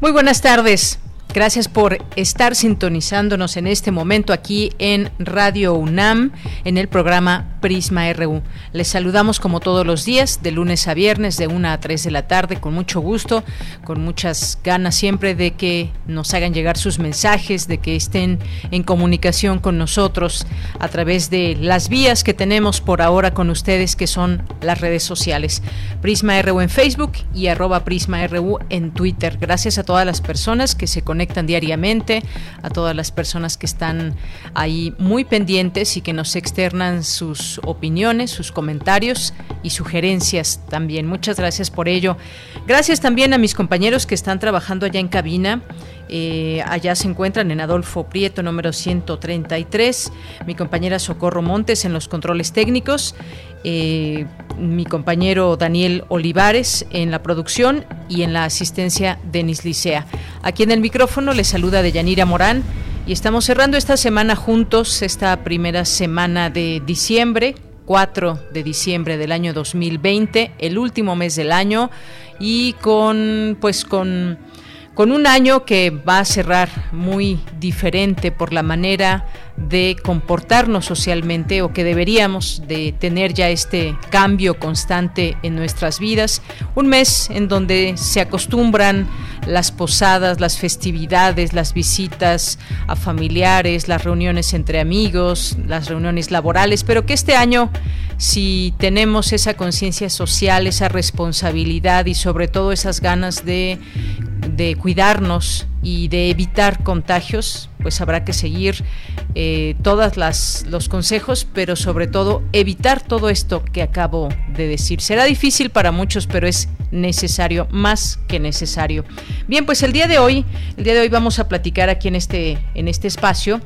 Muy buenas tardes. Gracias por estar sintonizándonos en este momento aquí en Radio UNAM, en el programa Prisma RU. Les saludamos como todos los días, de lunes a viernes, de 1 a 3 de la tarde, con mucho gusto, con muchas ganas siempre de que nos hagan llegar sus mensajes, de que estén en comunicación con nosotros a través de las vías que tenemos por ahora con ustedes, que son las redes sociales. Prisma RU en Facebook y arroba Prisma RU en Twitter. Gracias a todas las personas que se conectan conectan diariamente, a todas las personas que están ahí muy pendientes y que nos externan sus opiniones, sus comentarios y sugerencias también. Muchas gracias por ello. Gracias también a mis compañeros que están trabajando allá en cabina. Eh, allá se encuentran en Adolfo Prieto, número 133, mi compañera Socorro Montes en los controles técnicos. Eh, mi compañero Daniel Olivares en la producción y en la asistencia Denis Licea. Aquí en el micrófono les saluda Deyanira Morán. Y estamos cerrando esta semana juntos, esta primera semana de diciembre, 4 de diciembre del año 2020, el último mes del año. Y con pues con con un año que va a cerrar muy diferente por la manera de comportarnos socialmente o que deberíamos de tener ya este cambio constante en nuestras vidas. Un mes en donde se acostumbran las posadas, las festividades, las visitas a familiares, las reuniones entre amigos, las reuniones laborales, pero que este año si tenemos esa conciencia social, esa responsabilidad y sobre todo esas ganas de de cuidarnos y de evitar contagios, pues habrá que seguir eh, todos los consejos, pero sobre todo evitar todo esto que acabo de decir. Será difícil para muchos, pero es necesario, más que necesario. Bien, pues el día de hoy, el día de hoy vamos a platicar aquí en este, en este espacio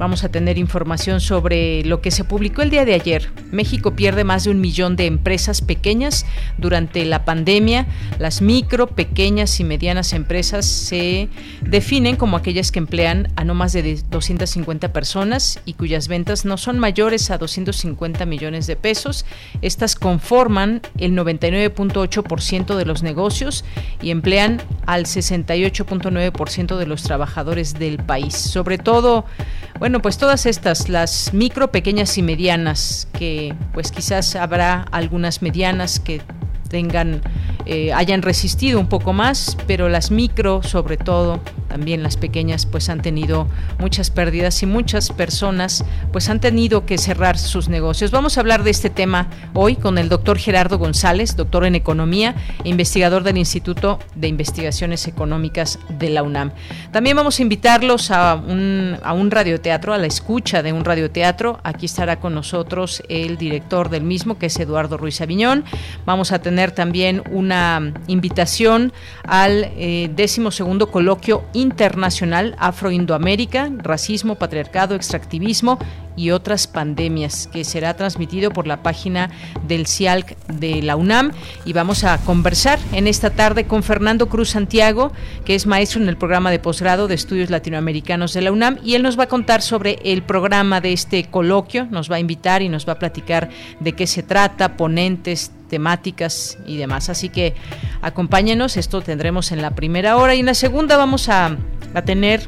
Vamos a tener información sobre lo que se publicó el día de ayer. México pierde más de un millón de empresas pequeñas durante la pandemia. Las micro, pequeñas y medianas empresas se definen como aquellas que emplean a no más de 250 personas y cuyas ventas no son mayores a 250 millones de pesos. Estas conforman el 99.8% de los negocios y emplean al 68.9% de los trabajadores del país. Sobre todo, bueno, pues todas estas, las micro, pequeñas y medianas, que pues quizás habrá algunas medianas que tengan, eh, hayan resistido un poco más, pero las micro, sobre todo, también las pequeñas, pues han tenido muchas pérdidas y muchas personas, pues han tenido que cerrar sus negocios. Vamos a hablar de este tema hoy con el doctor Gerardo González, doctor en economía investigador del Instituto de Investigaciones Económicas de la UNAM. También vamos a invitarlos a un, a un radioteatro, a la escucha de un radioteatro. Aquí estará con nosotros el director del mismo, que es Eduardo Ruiz Aviñón. Vamos a tener también una invitación al eh, décimo segundo coloquio internacional Afro-Indoamérica, racismo, patriarcado, extractivismo y otras pandemias, que será transmitido por la página del CIALC de la UNAM. Y vamos a conversar en esta tarde con Fernando Cruz Santiago, que es maestro en el programa de posgrado de estudios latinoamericanos de la UNAM, y él nos va a contar sobre el programa de este coloquio, nos va a invitar y nos va a platicar de qué se trata, ponentes, temáticas y demás. Así que acompáñenos, esto tendremos en la primera hora y en la segunda vamos a, a tener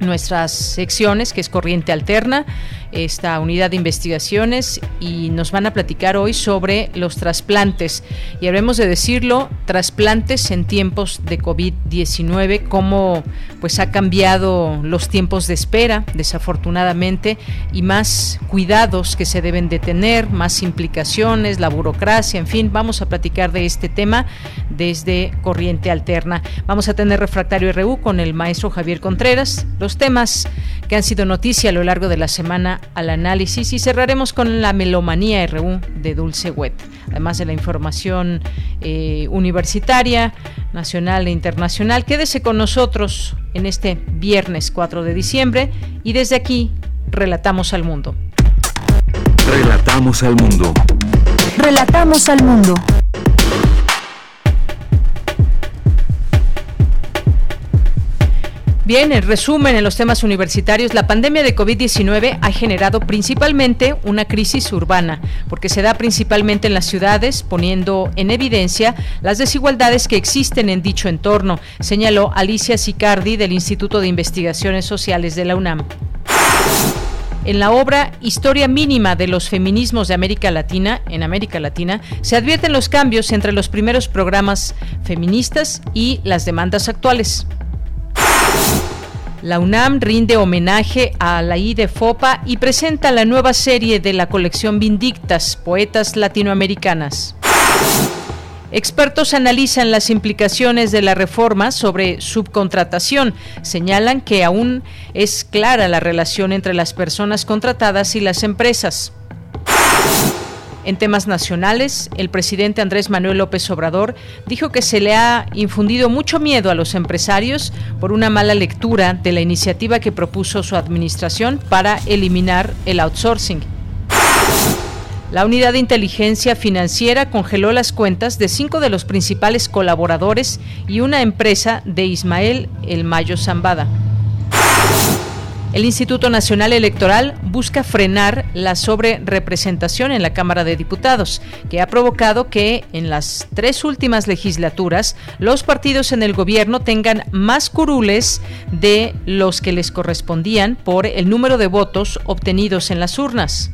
nuestras secciones, que es Corriente Alterna, esta unidad de investigaciones y nos van a platicar hoy sobre los trasplantes. Y habremos de decirlo, trasplantes en tiempos de COVID-19, cómo pues ha cambiado los tiempos de espera, desafortunadamente, y más cuidados que se deben de tener, más implicaciones, la burocracia, en fin, vamos a platicar de este tema desde Corriente Alterna. Vamos a tener refractario RU con el maestro Javier Contreras, los temas que han sido noticia a lo largo de la semana al análisis y cerraremos con la melomanía RU de Dulce Wet, además de la información eh, universitaria, nacional e internacional. Quédese con nosotros en este viernes 4 de diciembre y desde aquí relatamos al mundo. Relatamos al mundo. Relatamos al mundo. Bien, en resumen, en los temas universitarios, la pandemia de COVID-19 ha generado principalmente una crisis urbana, porque se da principalmente en las ciudades, poniendo en evidencia las desigualdades que existen en dicho entorno, señaló Alicia Sicardi del Instituto de Investigaciones Sociales de la UNAM. En la obra Historia mínima de los feminismos de América Latina, en América Latina, se advierten los cambios entre los primeros programas feministas y las demandas actuales. La UNAM rinde homenaje a la de Fopa y presenta la nueva serie de la colección Vindictas, Poetas Latinoamericanas. Expertos analizan las implicaciones de la reforma sobre subcontratación. Señalan que aún es clara la relación entre las personas contratadas y las empresas. En temas nacionales, el presidente Andrés Manuel López Obrador dijo que se le ha infundido mucho miedo a los empresarios por una mala lectura de la iniciativa que propuso su administración para eliminar el outsourcing. La unidad de inteligencia financiera congeló las cuentas de cinco de los principales colaboradores y una empresa de Ismael El Mayo Zambada. El Instituto Nacional Electoral busca frenar la sobrerepresentación en la Cámara de Diputados, que ha provocado que en las tres últimas legislaturas los partidos en el gobierno tengan más curules de los que les correspondían por el número de votos obtenidos en las urnas.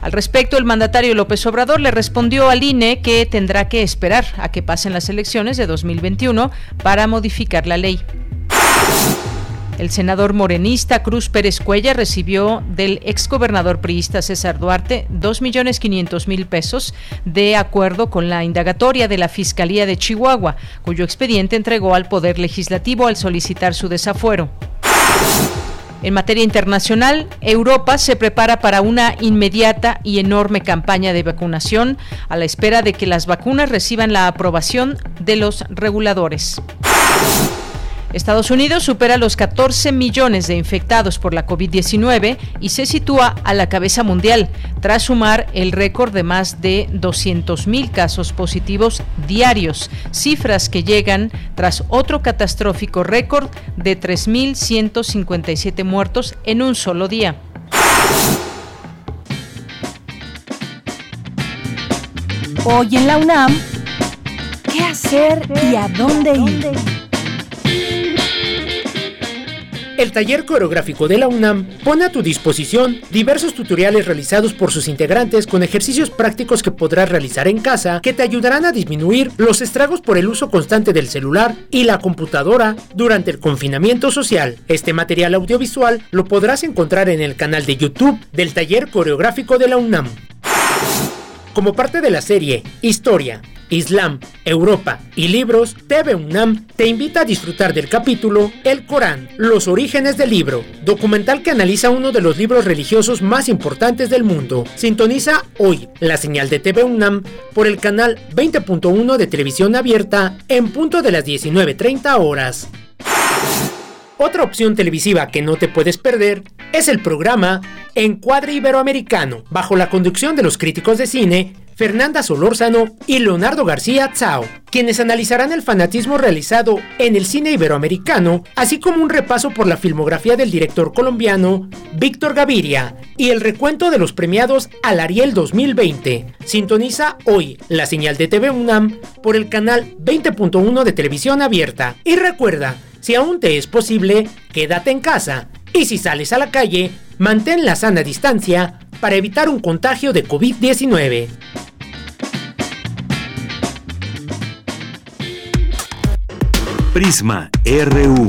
Al respecto, el mandatario López Obrador le respondió al INE que tendrá que esperar a que pasen las elecciones de 2021 para modificar la ley. El senador morenista Cruz Pérez Cuella recibió del exgobernador priista César Duarte 2.500.000 pesos de acuerdo con la indagatoria de la Fiscalía de Chihuahua, cuyo expediente entregó al Poder Legislativo al solicitar su desafuero. En materia internacional, Europa se prepara para una inmediata y enorme campaña de vacunación a la espera de que las vacunas reciban la aprobación de los reguladores. Estados Unidos supera los 14 millones de infectados por la COVID-19 y se sitúa a la cabeza mundial, tras sumar el récord de más de 200.000 casos positivos diarios, cifras que llegan tras otro catastrófico récord de 3.157 muertos en un solo día. Hoy en la UNAM, ¿qué hacer y a dónde ir? El taller coreográfico de la UNAM pone a tu disposición diversos tutoriales realizados por sus integrantes con ejercicios prácticos que podrás realizar en casa que te ayudarán a disminuir los estragos por el uso constante del celular y la computadora durante el confinamiento social. Este material audiovisual lo podrás encontrar en el canal de YouTube del taller coreográfico de la UNAM. Como parte de la serie Historia, Islam, Europa y libros, TV UNAM te invita a disfrutar del capítulo El Corán, los orígenes del libro, documental que analiza uno de los libros religiosos más importantes del mundo. Sintoniza hoy la señal de TV UNAM por el canal 20.1 de televisión abierta en punto de las 19.30 horas. Otra opción televisiva que no te puedes perder es el programa Encuadre Iberoamericano, bajo la conducción de los críticos de cine Fernanda Solórzano y Leonardo García Tsao, quienes analizarán el fanatismo realizado en el cine iberoamericano, así como un repaso por la filmografía del director colombiano Víctor Gaviria y el recuento de los premiados al Ariel 2020. Sintoniza hoy la señal de TV UNAM por el canal 20.1 de televisión abierta. Y recuerda, si aún te es posible, quédate en casa. Y si sales a la calle, mantén la sana distancia para evitar un contagio de COVID-19. Prisma RU.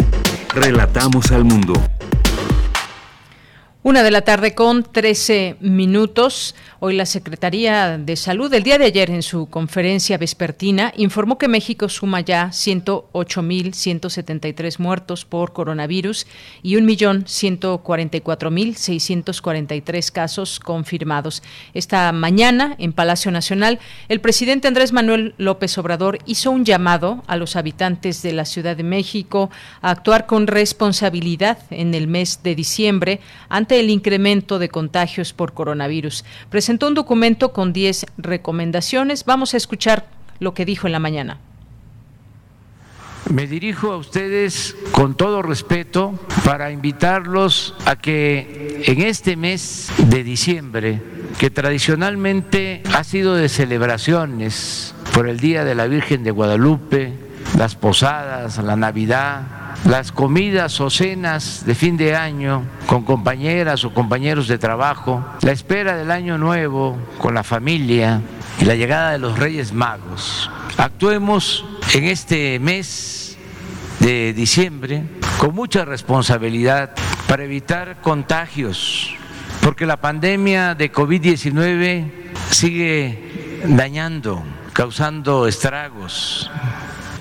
Relatamos al mundo. Una de la tarde con 13 minutos. Hoy la Secretaría de Salud, el día de ayer en su conferencia vespertina, informó que México suma ya 108.173 muertos por coronavirus y 1.144.643 casos confirmados. Esta mañana, en Palacio Nacional, el presidente Andrés Manuel López Obrador hizo un llamado a los habitantes de la Ciudad de México a actuar con responsabilidad en el mes de diciembre el incremento de contagios por coronavirus. Presentó un documento con 10 recomendaciones. Vamos a escuchar lo que dijo en la mañana. Me dirijo a ustedes con todo respeto para invitarlos a que en este mes de diciembre, que tradicionalmente ha sido de celebraciones por el Día de la Virgen de Guadalupe, las posadas, la Navidad, las comidas o cenas de fin de año con compañeras o compañeros de trabajo, la espera del año nuevo con la familia y la llegada de los Reyes Magos. Actuemos en este mes de diciembre con mucha responsabilidad para evitar contagios, porque la pandemia de COVID-19 sigue dañando, causando estragos.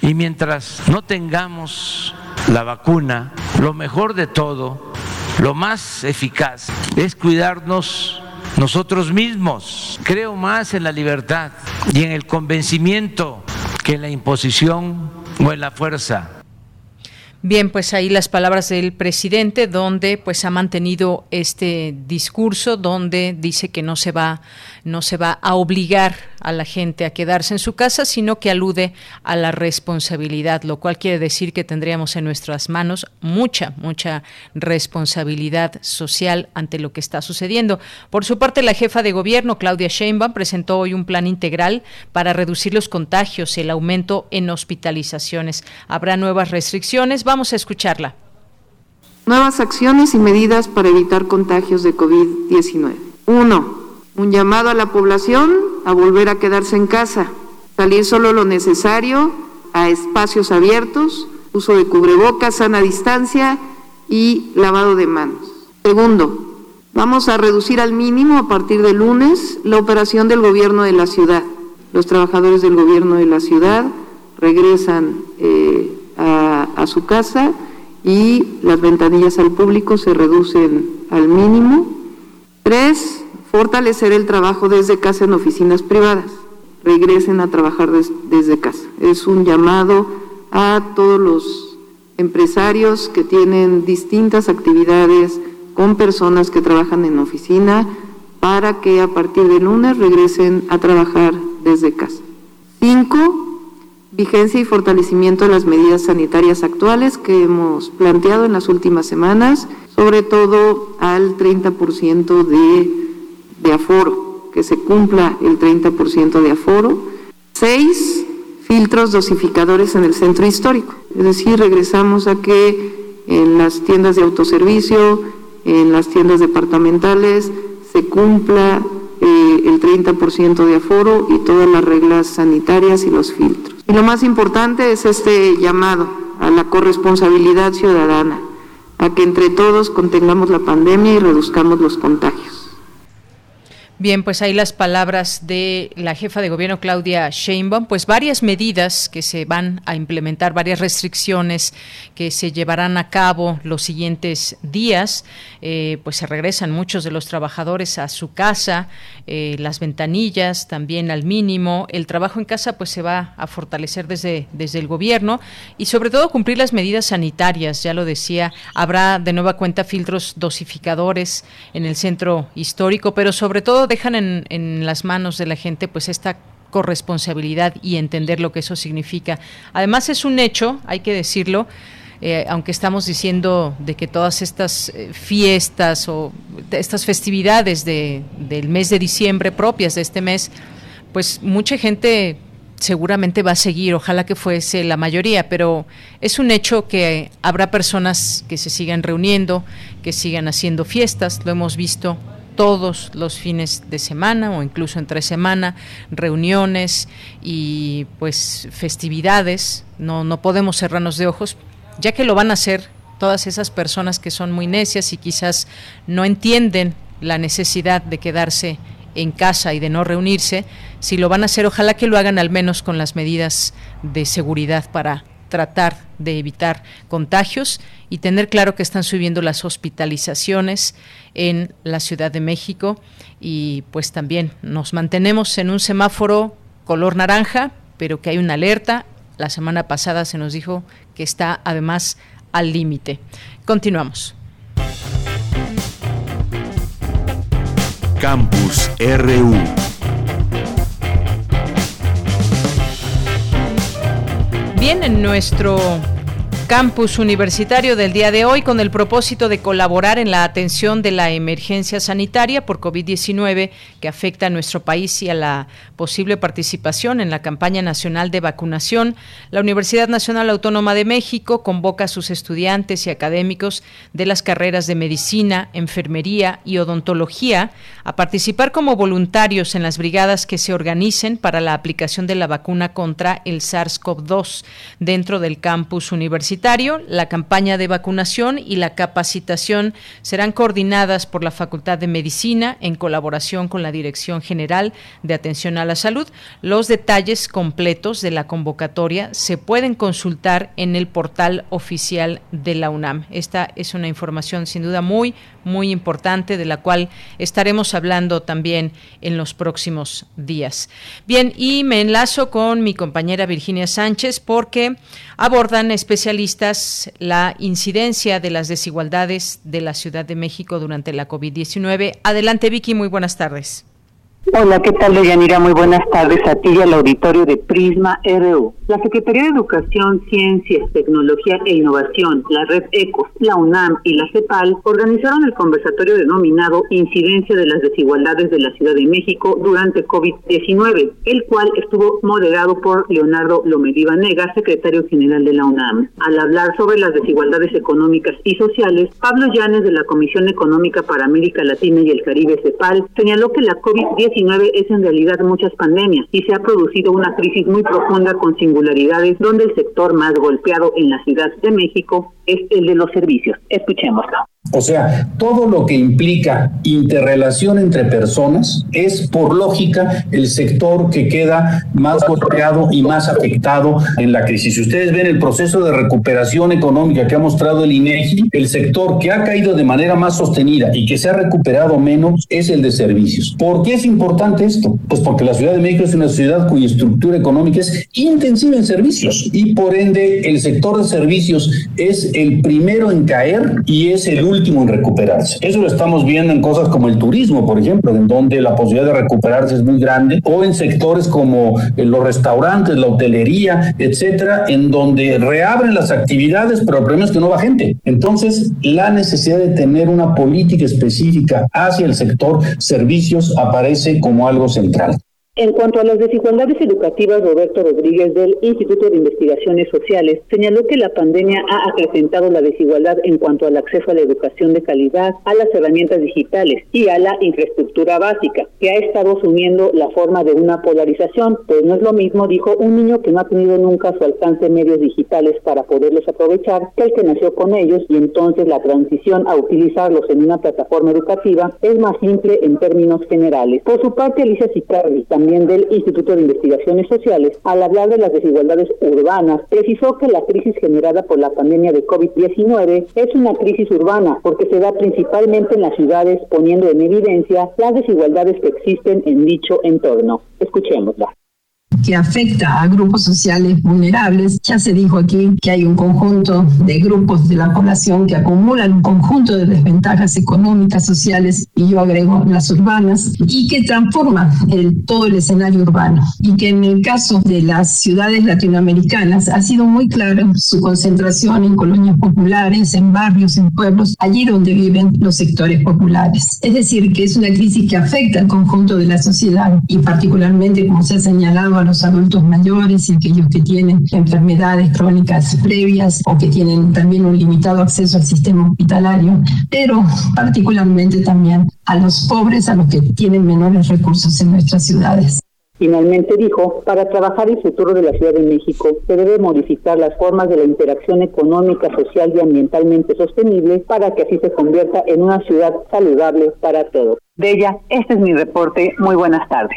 Y mientras no tengamos la vacuna, lo mejor de todo, lo más eficaz es cuidarnos nosotros mismos. Creo más en la libertad y en el convencimiento que en la imposición o en la fuerza. Bien, pues ahí las palabras del presidente, donde pues ha mantenido este discurso, donde dice que no se va no se va a obligar a la gente a quedarse en su casa, sino que alude a la responsabilidad, lo cual quiere decir que tendríamos en nuestras manos mucha, mucha responsabilidad social ante lo que está sucediendo. Por su parte, la jefa de gobierno, Claudia Sheinbaum, presentó hoy un plan integral para reducir los contagios, el aumento en hospitalizaciones. Habrá nuevas restricciones. Vamos a escucharla. Nuevas acciones y medidas para evitar contagios de COVID-19. Uno un llamado a la población a volver a quedarse en casa, salir solo lo necesario a espacios abiertos, uso de cubrebocas, sana distancia y lavado de manos. Segundo, vamos a reducir al mínimo a partir de lunes la operación del gobierno de la ciudad. Los trabajadores del gobierno de la ciudad regresan eh, a, su casa y las ventanillas al público se reducen al mínimo. Tres, fortalecer el trabajo desde casa en oficinas privadas. Regresen a trabajar desde casa. Es un llamado a todos los empresarios que tienen distintas actividades con personas que trabajan en oficina para que a partir de lunes regresen a trabajar desde casa. Cinco, vigencia y fortalecimiento de las medidas sanitarias actuales que hemos planteado en las últimas semanas, sobre todo al 30% de aforo, que se cumpla el 30% de aforo. Seis, filtros dosificadores en el centro histórico. Es decir, regresamos a que en las tiendas de autoservicio, en las tiendas departamentales, se cumpla eh, el 30% de aforo y todas las reglas sanitarias y los filtros. Y lo más importante es este llamado a la corresponsabilidad ciudadana, a que entre todos contengamos la pandemia y reduzcamos los contagios. Bien, pues ahí las palabras de la jefa de gobierno Claudia Sheinbaum, pues varias medidas que se van a implementar, varias restricciones que se llevarán a cabo los siguientes días, eh, pues se regresan muchos de los trabajadores a su casa, eh, las ventanillas también al mínimo, el trabajo en casa pues se va a fortalecer desde, desde el gobierno y sobre todo cumplir las medidas sanitarias, ya lo decía, habrá de nueva cuenta filtros dosificadores en el centro histórico, pero sobre todo dejan en, las manos de la gente pues esta corresponsabilidad y entender lo que eso significa. Además es un hecho, hay que decirlo, eh, aunque estamos diciendo de que todas estas eh, fiestas o estas festividades de, del mes de diciembre propias de este mes, pues mucha gente seguramente va a seguir, ojalá que fuese la mayoría, pero es un hecho que habrá personas que se sigan reuniendo, que sigan haciendo fiestas, lo hemos visto todos los fines de semana o incluso entre semana, reuniones y pues festividades. No, no podemos cerrarnos de ojos, ya que lo van a hacer todas esas personas que son muy necias y quizás no entienden la necesidad de quedarse en casa y de no reunirse, si lo van a hacer, ojalá que lo hagan al menos con las medidas de seguridad para tratar de evitar contagios y tener claro que están subiendo las hospitalizaciones en la Ciudad de México y pues también nos mantenemos en un semáforo color naranja, pero que hay una alerta. La semana pasada se nos dijo que está además al límite. Continuamos. Campus RU. En nuestro campus universitario del día de hoy con el propósito de colaborar en la atención de la emergencia sanitaria por COVID-19 que afecta a nuestro país y a la posible participación en la campaña nacional de vacunación. La Universidad Nacional Autónoma de México convoca a sus estudiantes y académicos de las carreras de medicina, enfermería y odontología a participar como voluntarios en las brigadas que se organicen para la aplicación de la vacuna contra el SARS-CoV-2 dentro del campus universitario la campaña de vacunación y la capacitación serán coordinadas por la Facultad de Medicina en colaboración con la Dirección General de Atención a la Salud. Los detalles completos de la convocatoria se pueden consultar en el portal oficial de la UNAM. Esta es una información sin duda muy, muy importante de la cual estaremos hablando también en los próximos días. Bien, y me enlazo con mi compañera Virginia Sánchez porque abordan especialistas la incidencia de las desigualdades de la Ciudad de México durante la COVID-19. Adelante, Vicky, muy buenas tardes. Hola, ¿qué tal, Deyanira? Muy buenas tardes a ti y al auditorio de Prisma RU. La Secretaría de Educación, Ciencias, Tecnología e Innovación, la Red ECOS, la UNAM y la CEPAL organizaron el conversatorio denominado Incidencia de las Desigualdades de la Ciudad de México durante COVID-19, el cual estuvo moderado por Leonardo Lomelí Vanega, secretario general de la UNAM. Al hablar sobre las desigualdades económicas y sociales, Pablo Llanes de la Comisión Económica para América Latina y el Caribe CEPAL señaló que la COVID-19 es en realidad muchas pandemias y se ha producido una crisis muy profunda con singularidades donde el sector más golpeado en la Ciudad de México es el de los servicios. Escuchémoslo. O sea, todo lo que implica interrelación entre personas es por lógica el sector que queda más golpeado y más afectado en la crisis. Si ustedes ven el proceso de recuperación económica que ha mostrado el INEGI, el sector que ha caído de manera más sostenida y que se ha recuperado menos es el de servicios. ¿Por qué es importante esto? Pues porque la Ciudad de México es una ciudad cuya estructura económica es intensiva en servicios y por ende el sector de servicios es el primero en caer y es el último en recuperarse. Eso lo estamos viendo en cosas como el turismo, por ejemplo, en donde la posibilidad de recuperarse es muy grande, o en sectores como eh, los restaurantes, la hotelería, etcétera, en donde reabren las actividades, pero el problema es que no va gente. Entonces, la necesidad de tener una política específica hacia el sector servicios aparece como algo central. En cuanto a las desigualdades educativas, Roberto Rodríguez del Instituto de Investigaciones Sociales señaló que la pandemia ha acrecentado la desigualdad en cuanto al acceso a la educación de calidad, a las herramientas digitales y a la infraestructura básica, que ha estado asumiendo la forma de una polarización, pues no es lo mismo, dijo, un niño que no ha tenido nunca a su alcance medios digitales para poderlos aprovechar que el que nació con ellos y entonces la transición a utilizarlos en una plataforma educativa es más simple en términos generales. Por su parte, Alicia Sicardi, también del Instituto de Investigaciones Sociales, al hablar de las desigualdades urbanas, precisó que la crisis generada por la pandemia de COVID-19 es una crisis urbana porque se da principalmente en las ciudades poniendo en evidencia las desigualdades que existen en dicho entorno. Escuchémosla que afecta a grupos sociales vulnerables. Ya se dijo aquí que hay un conjunto de grupos de la población que acumulan un conjunto de desventajas económicas, sociales, y yo agrego las urbanas, y que transforman el, todo el escenario urbano. Y que en el caso de las ciudades latinoamericanas ha sido muy claro su concentración en colonias populares, en barrios, en pueblos, allí donde viven los sectores populares. Es decir, que es una crisis que afecta al conjunto de la sociedad y particularmente, como se ha señalado, a los adultos mayores y aquellos que tienen enfermedades crónicas previas o que tienen también un limitado acceso al sistema hospitalario, pero particularmente también a los pobres, a los que tienen menores recursos en nuestras ciudades. Finalmente dijo, para trabajar el futuro de la Ciudad de México se debe modificar las formas de la interacción económica, social y ambientalmente sostenible para que así se convierta en una ciudad saludable para todos. De ella, este es mi reporte. Muy buenas tardes.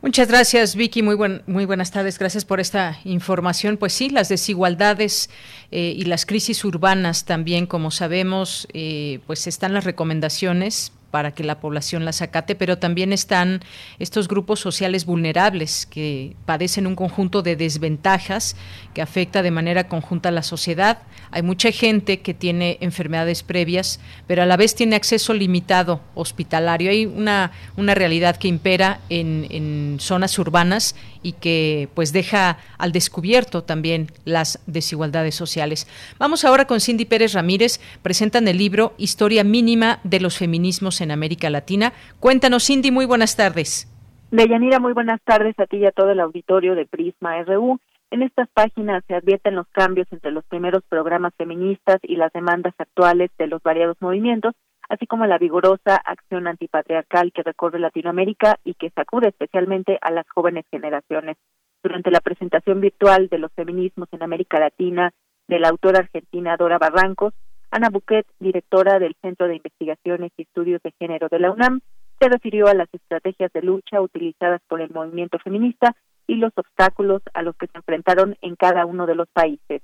Muchas gracias, Vicky. Muy, buen, muy buenas tardes. Gracias por esta información. Pues sí, las desigualdades eh, y las crisis urbanas también, como sabemos, eh, pues están las recomendaciones para que la población las acate, pero también están estos grupos sociales vulnerables que padecen un conjunto de desventajas que afecta de manera conjunta a la sociedad. Hay mucha gente que tiene enfermedades previas, pero a la vez tiene acceso limitado hospitalario. Hay una, una realidad que impera en, en zonas urbanas y que pues deja al descubierto también las desigualdades sociales. Vamos ahora con Cindy Pérez Ramírez, presentan el libro Historia mínima de los feminismos en América Latina. Cuéntanos Cindy, muy buenas tardes. Deyanira, muy buenas tardes a ti y a todo el auditorio de Prisma RU. En estas páginas se advierten los cambios entre los primeros programas feministas y las demandas actuales de los variados movimientos, así como la vigorosa acción antipatriarcal que recorre Latinoamérica y que sacude especialmente a las jóvenes generaciones. Durante la presentación virtual de los feminismos en América Latina de la autora argentina Dora Barrancos, Ana Buquet, directora del Centro de Investigaciones y Estudios de Género de la UNAM, se refirió a las estrategias de lucha utilizadas por el movimiento feminista y los obstáculos a los que se enfrentaron en cada uno de los países.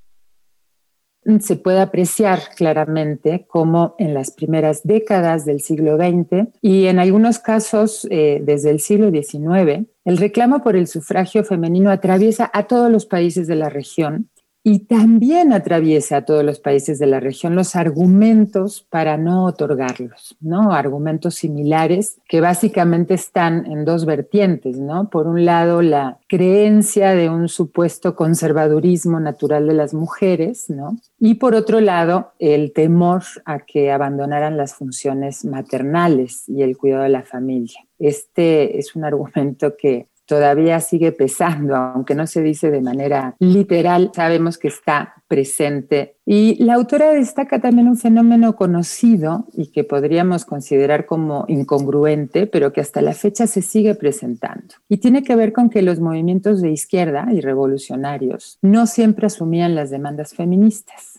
Se puede apreciar claramente cómo en las primeras décadas del siglo XX y en algunos casos eh, desde el siglo XIX, el reclamo por el sufragio femenino atraviesa a todos los países de la región y también atraviesa a todos los países de la región los argumentos para no otorgarlos, ¿no? Argumentos similares que básicamente están en dos vertientes, ¿no? Por un lado, la creencia de un supuesto conservadurismo natural de las mujeres, ¿no? Y por otro lado, el temor a que abandonaran las funciones maternales y el cuidado de la familia. Este es un argumento que todavía sigue pesando, aunque no se dice de manera literal, sabemos que está presente. Y la autora destaca también un fenómeno conocido y que podríamos considerar como incongruente, pero que hasta la fecha se sigue presentando. Y tiene que ver con que los movimientos de izquierda y revolucionarios no siempre asumían las demandas feministas.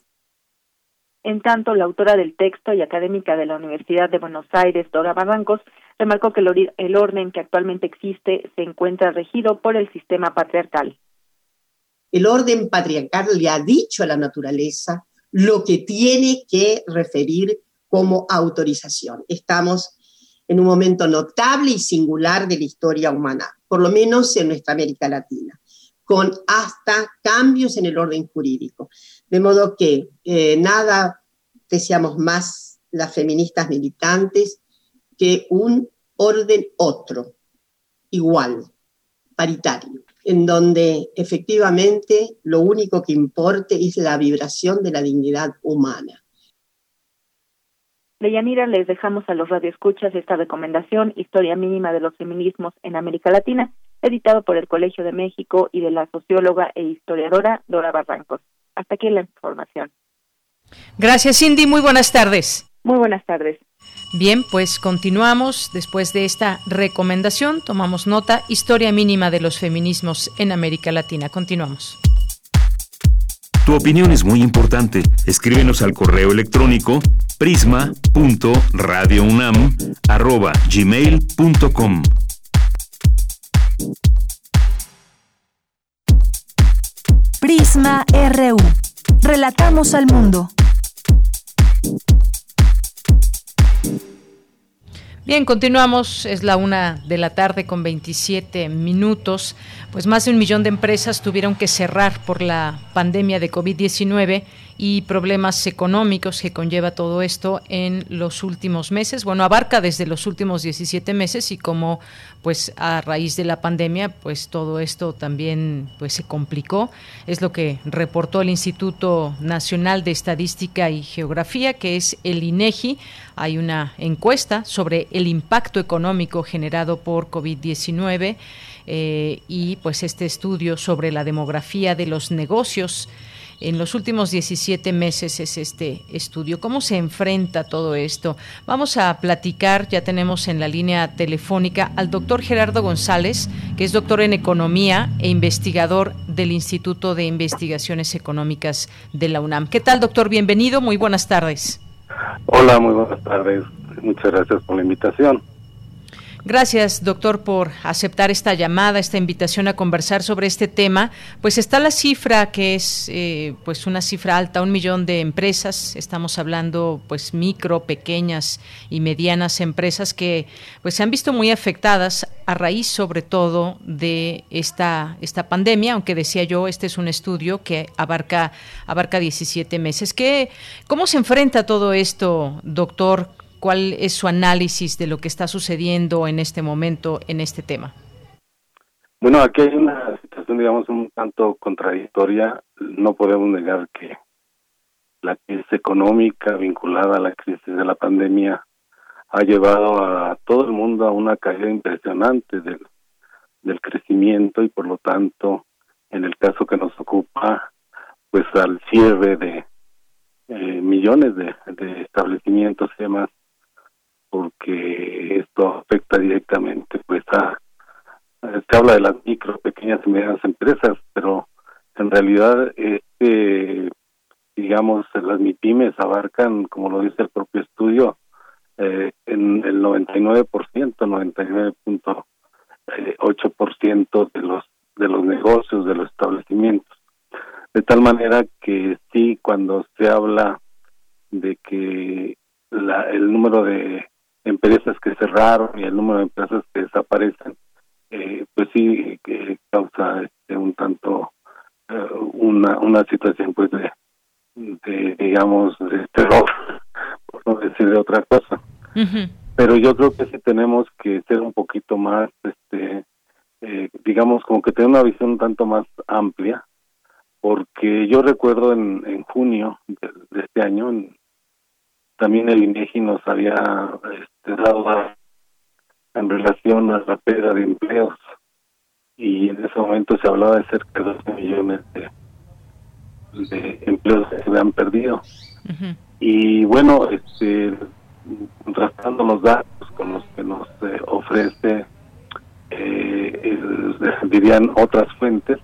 En tanto, la autora del texto y académica de la Universidad de Buenos Aires, Dora Barrancos, remarcó que el orden que actualmente existe se encuentra regido por el sistema patriarcal. El orden patriarcal le ha dicho a la naturaleza lo que tiene que referir como autorización. Estamos en un momento notable y singular de la historia humana, por lo menos en nuestra América Latina, con hasta cambios en el orden jurídico. De modo que eh, nada deseamos más las feministas militantes que un orden otro, igual, paritario, en donde efectivamente lo único que importe es la vibración de la dignidad humana. Deyanira, les dejamos a los radioescuchas esta recomendación, Historia Mínima de los Feminismos en América Latina, editado por el Colegio de México y de la socióloga e historiadora Dora Barrancos. Hasta aquí la información. Gracias, Cindy. Muy buenas tardes. Muy buenas tardes. Bien, pues continuamos después de esta recomendación. Tomamos nota. Historia mínima de los feminismos en América Latina. Continuamos. Tu opinión es muy importante. Escríbenos al correo electrónico prisma.radiounam@gmail.com. Prisma RU. Relatamos al mundo. Bien, continuamos. Es la una de la tarde con 27 minutos. Pues más de un millón de empresas tuvieron que cerrar por la pandemia de COVID-19 y problemas económicos que conlleva todo esto en los últimos meses. Bueno, abarca desde los últimos 17 meses y como pues a raíz de la pandemia pues todo esto también pues se complicó. Es lo que reportó el Instituto Nacional de Estadística y Geografía, que es el INEGI. Hay una encuesta sobre el impacto económico generado por COVID-19 eh, y pues este estudio sobre la demografía de los negocios en los últimos 17 meses es este estudio. ¿Cómo se enfrenta todo esto? Vamos a platicar, ya tenemos en la línea telefónica al doctor Gerardo González, que es doctor en economía e investigador del Instituto de Investigaciones Económicas de la UNAM. ¿Qué tal, doctor? Bienvenido, muy buenas tardes. Hola, muy buenas tardes. Muchas gracias por la invitación. Gracias, doctor, por aceptar esta llamada, esta invitación a conversar sobre este tema. Pues está la cifra que es, eh, pues, una cifra alta, un millón de empresas. Estamos hablando, pues, micro, pequeñas y medianas empresas que, pues, se han visto muy afectadas a raíz, sobre todo, de esta esta pandemia. Aunque decía yo, este es un estudio que abarca abarca 17 meses. ¿Qué, cómo se enfrenta todo esto, doctor? ¿Cuál es su análisis de lo que está sucediendo en este momento en este tema? Bueno, aquí hay una situación, digamos, un tanto contradictoria. No podemos negar que la crisis económica vinculada a la crisis de la pandemia ha llevado a todo el mundo a una caída impresionante del, del crecimiento y por lo tanto, en el caso que nos ocupa, pues al cierre de eh, millones de, de establecimientos y demás porque esto afecta directamente pues a se habla de las micro, pequeñas y medianas empresas, pero en realidad este digamos las MIPIMES abarcan, como lo dice el propio estudio, eh, en el 99%, 99.8% de los de los negocios, de los establecimientos. De tal manera que sí, cuando se habla de que la, el número de empresas que cerraron y el número de empresas que desaparecen, eh, pues sí que causa este, un tanto eh, una una situación pues de, de digamos de terror por no decir de otra cosa. Pero yo creo que sí tenemos que ser un poquito más este eh, digamos como que tener una visión un tanto más amplia porque yo recuerdo en, en junio de, de este año en, también el INEGI nos había este, dado en relación a la pérdida de empleos. Y en ese momento se hablaba de cerca de 12 millones de, de empleos que se habían perdido. Y bueno este contrastando los datos con los que nos eh, ofrece eh, dirían otras fuentes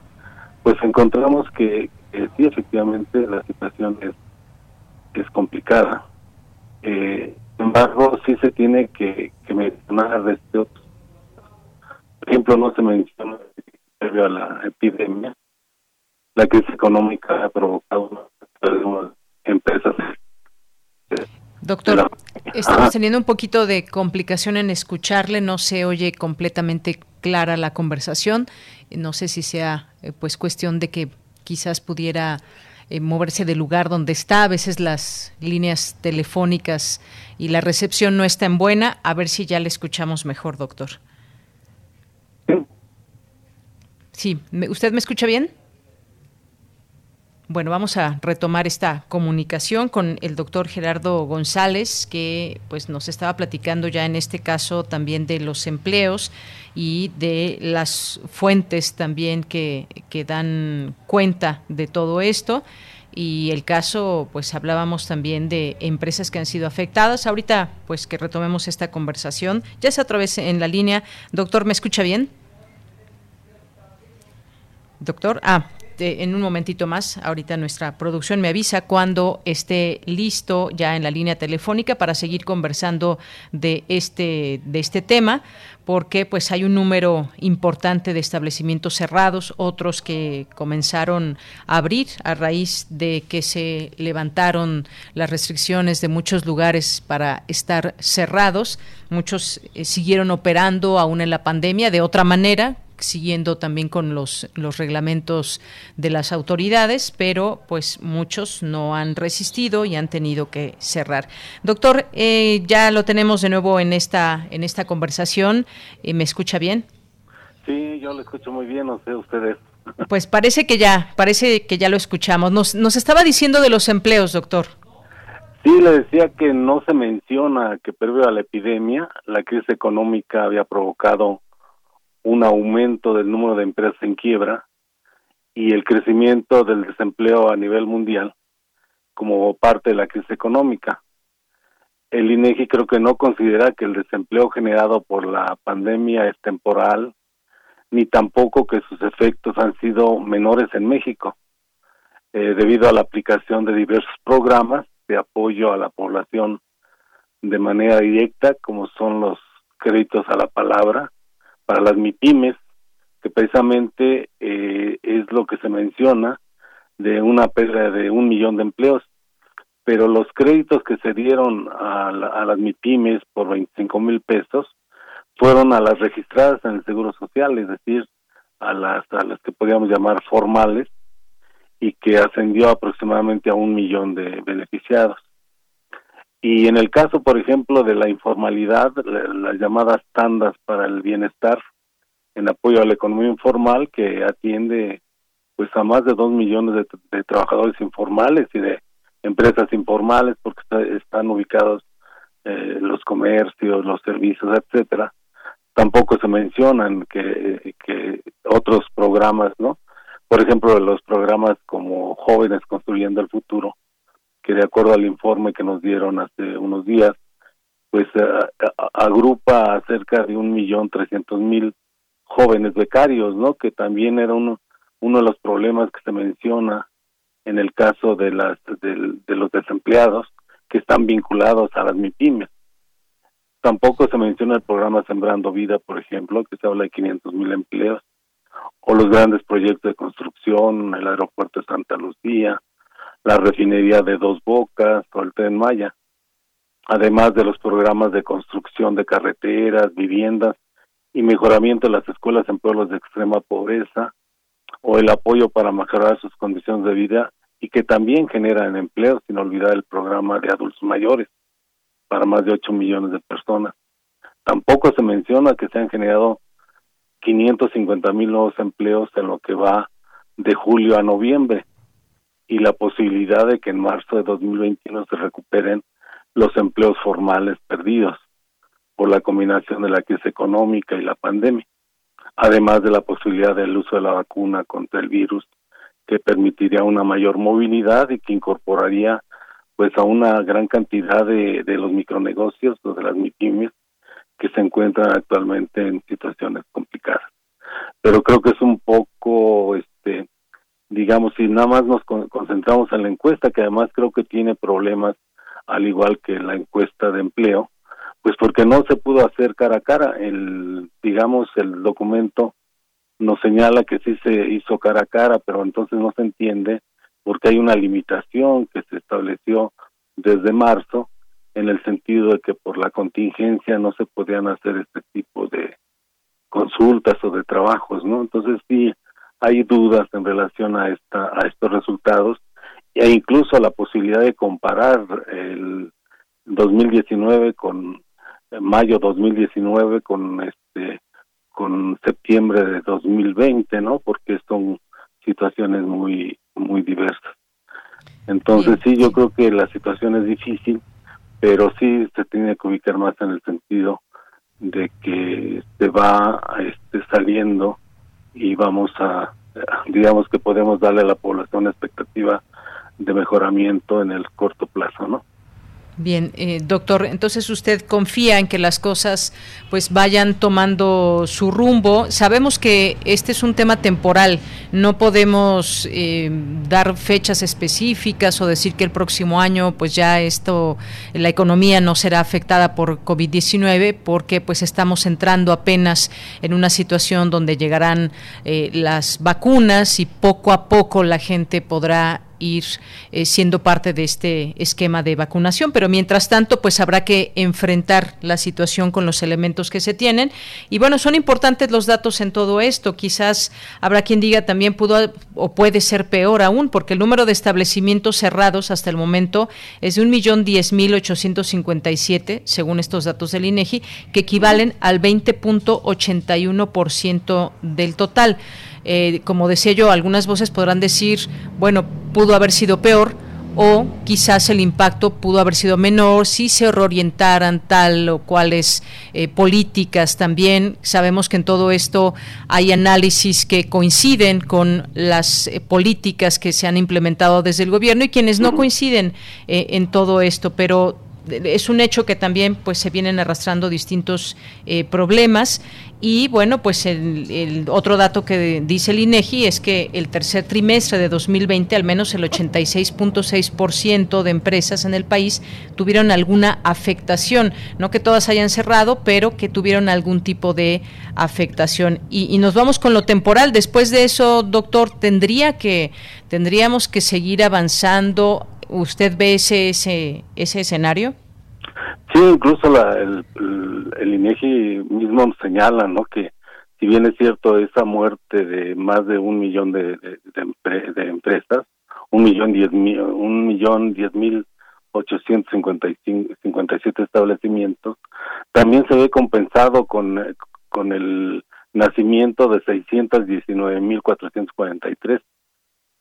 pues encontramos que, que sí efectivamente la situación es es complicada eh, sin embargo, sí se tiene que, mencionar este otro. Por ejemplo, no se menciona previo a la epidemia, la crisis económica ha provocado empresas. Doctor, estamos teniendo un poquito de complicación en escucharle, no se oye completamente clara la conversación. No sé si sea eh, pues cuestión de que quizás pudiera eh, moverse del lugar donde está. A veces las líneas telefónicas y la recepción no está en buena. A ver si ya le escuchamos mejor, doctor. Sí, ¿usted me escucha bien? Bueno, vamos a retomar esta comunicación con el doctor Gerardo González, que pues nos estaba platicando ya en este caso también de los empleos y de las fuentes también que, que dan cuenta de todo esto y el caso, pues hablábamos también de empresas que han sido afectadas. Ahorita, pues que retomemos esta conversación. Ya se través en la línea. Doctor, ¿me escucha bien? Doctor, ah, en un momentito más, ahorita nuestra producción me avisa cuando esté listo ya en la línea telefónica para seguir conversando de este, de este tema, porque pues hay un número importante de establecimientos cerrados, otros que comenzaron a abrir a raíz de que se levantaron las restricciones de muchos lugares para estar cerrados. Muchos eh, siguieron operando aún en la pandemia de otra manera, siguiendo también con los, los reglamentos de las autoridades, pero pues muchos no han resistido y han tenido que cerrar. Doctor, eh, ya lo tenemos de nuevo en esta, en esta conversación. Eh, ¿Me escucha bien? Sí, yo lo escucho muy bien, no sé ustedes. Pues parece que ya, parece que ya lo escuchamos. Nos, nos estaba diciendo de los empleos, doctor. Sí, le decía que no se menciona que previo a la epidemia, la crisis económica había provocado un aumento del número de empresas en quiebra y el crecimiento del desempleo a nivel mundial como parte de la crisis económica. El INEGI creo que no considera que el desempleo generado por la pandemia es temporal, ni tampoco que sus efectos han sido menores en México, eh, debido a la aplicación de diversos programas de apoyo a la población de manera directa, como son los créditos a la palabra para las MIPIMES, que precisamente eh, es lo que se menciona de una pérdida de un millón de empleos, pero los créditos que se dieron a, a las MIPIMES por 25 mil pesos fueron a las registradas en el Seguro Social, es decir, a las, a las que podríamos llamar formales, y que ascendió aproximadamente a un millón de beneficiados. Y en el caso, por ejemplo, de la informalidad, las llamadas tandas para el bienestar, en apoyo a la economía informal, que atiende pues a más de dos millones de, trabajadores informales y de empresas informales, porque están ubicados eh, los comercios, los servicios, etcétera. Tampoco se mencionan que otros programas, ¿no? Por ejemplo, los programas como Jóvenes Construyendo el Futuro, que de acuerdo al informe que nos dieron hace unos días, pues eh, agrupa a cerca de un millón trescientos mil jóvenes becarios, ¿no? Que también era uno, uno de los problemas que se menciona en el caso de las de, los desempleados que están vinculados a las MIPIMES. Tampoco se menciona el programa Sembrando Vida, por ejemplo, que se habla de 500 mil empleos o los grandes proyectos de construcción, el aeropuerto de Santa Lucía, la refinería de Dos Bocas o el tren Maya, además de los programas de construcción de carreteras, viviendas y mejoramiento de las escuelas en pueblos de extrema pobreza, o el apoyo para mejorar sus condiciones de vida y que también generan empleo, sin olvidar el programa de adultos mayores para más de 8 millones de personas. Tampoco se menciona que se han generado 550 mil nuevos empleos en lo que va de julio a noviembre y la posibilidad de que en marzo de 2021 se recuperen los empleos formales perdidos por la combinación de la crisis económica y la pandemia, además de la posibilidad del uso de la vacuna contra el virus que permitiría una mayor movilidad y que incorporaría pues a una gran cantidad de, de los micronegocios, de las MIPIMES, que se encuentran actualmente en situaciones complicadas. Pero creo que es un poco, este, digamos, si nada más nos concentramos en la encuesta, que además creo que tiene problemas, al igual que la encuesta de empleo, pues porque no se pudo hacer cara a cara. El, digamos, el documento nos señala que sí se hizo cara a cara, pero entonces no se entiende porque hay una limitación que se estableció desde marzo en el sentido de que por la contingencia no se podían hacer este tipo de consultas o de trabajos, ¿no? Entonces sí hay dudas en relación a esta a estos resultados e incluso la posibilidad de comparar el 2019 con mayo 2019 con este con septiembre de 2020, ¿no? Porque son situaciones muy muy diversas. Entonces sí, yo creo que la situación es difícil pero sí se tiene que ubicar más en el sentido de que se va este, saliendo y vamos a, digamos que podemos darle a la población expectativa de mejoramiento en el corto plazo, ¿no? Bien, eh, doctor, entonces usted confía en que las cosas pues vayan tomando su rumbo. Sabemos que este es un tema temporal, no podemos eh, dar fechas específicas o decir que el próximo año pues ya esto, la economía no será afectada por COVID-19 porque pues estamos entrando apenas en una situación donde llegarán eh, las vacunas y poco a poco la gente podrá ir eh, siendo parte de este esquema de vacunación, pero mientras tanto, pues habrá que enfrentar la situación con los elementos que se tienen. Y bueno, son importantes los datos en todo esto. Quizás habrá quien diga también pudo o puede ser peor aún, porque el número de establecimientos cerrados hasta el momento es de un millón diez mil siete, según estos datos del INEGI, que equivalen al 20.81% del total. Eh, como decía yo, algunas voces podrán decir, bueno, pudo haber sido peor o quizás el impacto pudo haber sido menor si se reorientaran tal o cuales eh, políticas también. Sabemos que en todo esto hay análisis que coinciden con las eh, políticas que se han implementado desde el gobierno y quienes no coinciden eh, en todo esto, pero es un hecho que también pues se vienen arrastrando distintos eh, problemas. Y bueno pues el, otro dato que dice el INEGI es que el tercer trimestre de 2020 al menos el 86.6% de empresas en el país tuvieron alguna afectación. No que todas hayan cerrado pero que tuvieron algún tipo de afectación. Y, y nos vamos con lo temporal. Después de eso doctor tendría que tendríamos que seguir avanzando ¿Usted ve ese, ese, ese escenario? Sí, incluso la, el, el, INEGI mismo señala, ¿no? Que si bien es cierto esa muerte de más de un millón de, de, empresas, un millón diez mil, un millón diez mil ochocientos cincuenta y siete establecimientos, también se ve compensado con, con el nacimiento de seiscientos diecinueve mil cuatrocientos cuarenta y tres,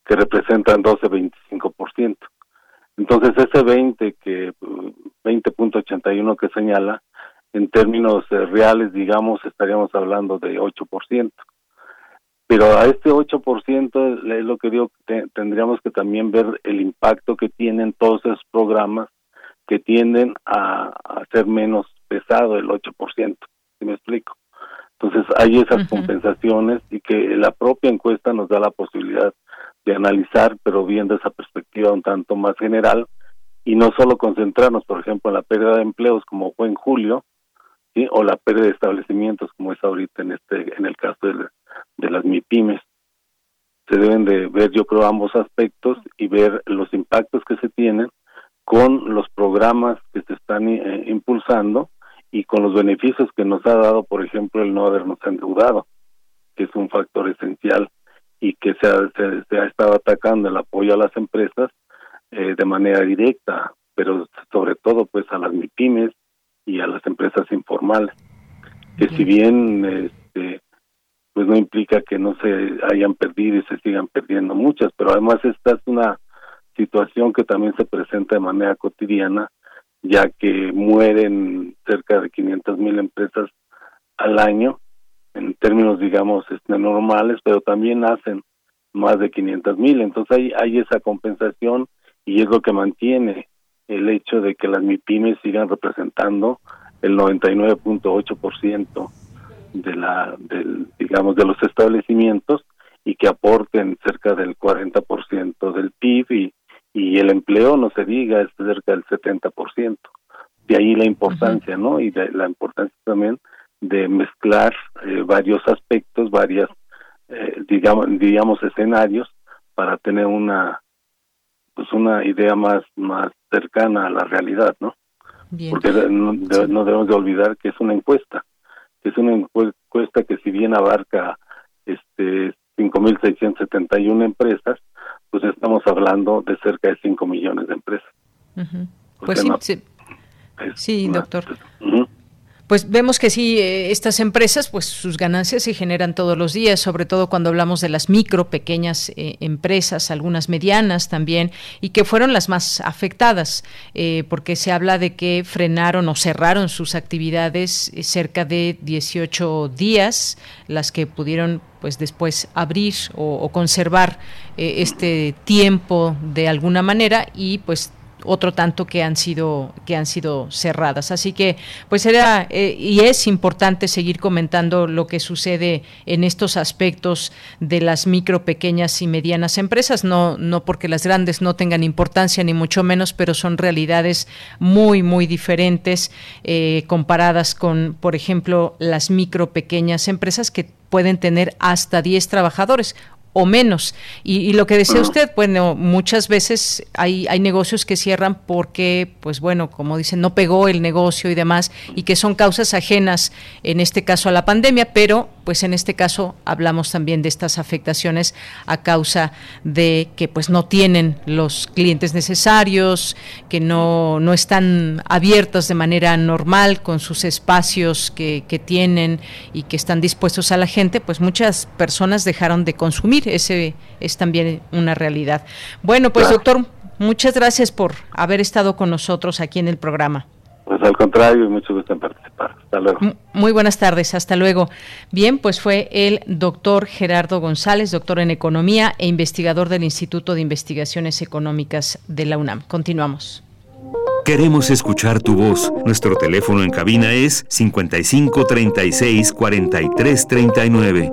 que representan doce veinticinco por ciento. Entonces ese 20 que 20.81 que señala en términos eh, reales, digamos, estaríamos hablando de 8%. Pero a este 8% es lo que digo, tendríamos que también ver el impacto que tienen todos esos programas que tienden a, ser menos pesado el 8%, si me explico. Entonces hay esas compensaciones y que la propia encuesta nos da la posibilidad de analizar, pero viendo esa perspectiva un tanto más general y no solo concentrarnos, por ejemplo, en la pérdida de empleos como fue en julio, o la pérdida de establecimientos como es ahorita en este en el caso de, de las MIPIMES. Se deben de ver, yo creo, ambos aspectos y ver los impactos que se tienen con los programas que se están eh, impulsando y con los beneficios que nos ha dado, por ejemplo, el no habernos endeudado, que es un factor esencial y que se ha, se, ha estado atacando el apoyo a las empresas eh, de manera directa, pero sobre todo pues a las MIPIMES y a las empresas informales, que si bien este, pues no implica que no se hayan perdido y se sigan perdiendo muchas, pero además esta es una situación que también se presenta de manera cotidiana, ya que mueren cerca de 500 mil empresas al año en términos, digamos, este, normales, pero también hacen más de 500 mil. Entonces hay, hay esa compensación y es lo que mantiene el hecho de que las MIPIMES sigan representando el 99.8% de la del digamos de los establecimientos y que aporten cerca del 40% del PIB y, y el empleo no se diga es cerca del 70%. De ahí la importancia, ¿no? Y la importancia también de mezclar eh, varios aspectos, varias, eh, digamos, digamos, escenarios para tener una, pues una idea más, más cercana a la realidad, ¿no? Porque no, debemos de olvidar que es una encuesta, que es una encuesta que si bien abarca este 5.671 empresas, pues estamos hablando de cerca de 5 millones de empresas. Pues sí, sí, doctor pues vemos que sí, eh, estas empresas, pues sus ganancias se generan todos los días, sobre todo cuando hablamos de las micro, pequeñas eh, empresas, algunas medianas también, y que fueron las más afectadas, eh, porque se habla de que frenaron o cerraron sus actividades cerca de 18 días, las que pudieron pues después abrir o, o conservar este tiempo de alguna manera y pues otro tanto que han sido que han sido cerradas. Así que pues era eh, y es importante seguir comentando lo que sucede en estos aspectos de las micro pequeñas y medianas empresas. No no porque las grandes no tengan importancia ni mucho menos pero son realidades muy muy diferentes eh, comparadas con por ejemplo las micro pequeñas empresas que pueden tener hasta 10 trabajadores o menos. Y, lo que decía usted, bueno, muchas veces hay, hay negocios que cierran porque, pues bueno, como dicen, no pegó el negocio y demás, y que son causas ajenas, en este caso a la pandemia, pero pues en este caso hablamos también de estas afectaciones a causa de que pues no tienen los clientes necesarios, que no, no están abiertas de manera normal con sus espacios que, que tienen y que están dispuestos a la gente, pues muchas personas dejaron de consumir ese es también una realidad. Bueno, pues doctor, Muchas gracias por haber estado con nosotros aquí en el programa. Pues al contrario, mucho gusto en participar. Hasta luego. Muy buenas tardes, hasta luego. Bien, pues fue el doctor Gerardo González, doctor en Economía e investigador del Instituto de Investigaciones Económicas de la UNAM. Continuamos. Queremos escuchar tu voz. Nuestro teléfono en cabina es 55 36 43 39.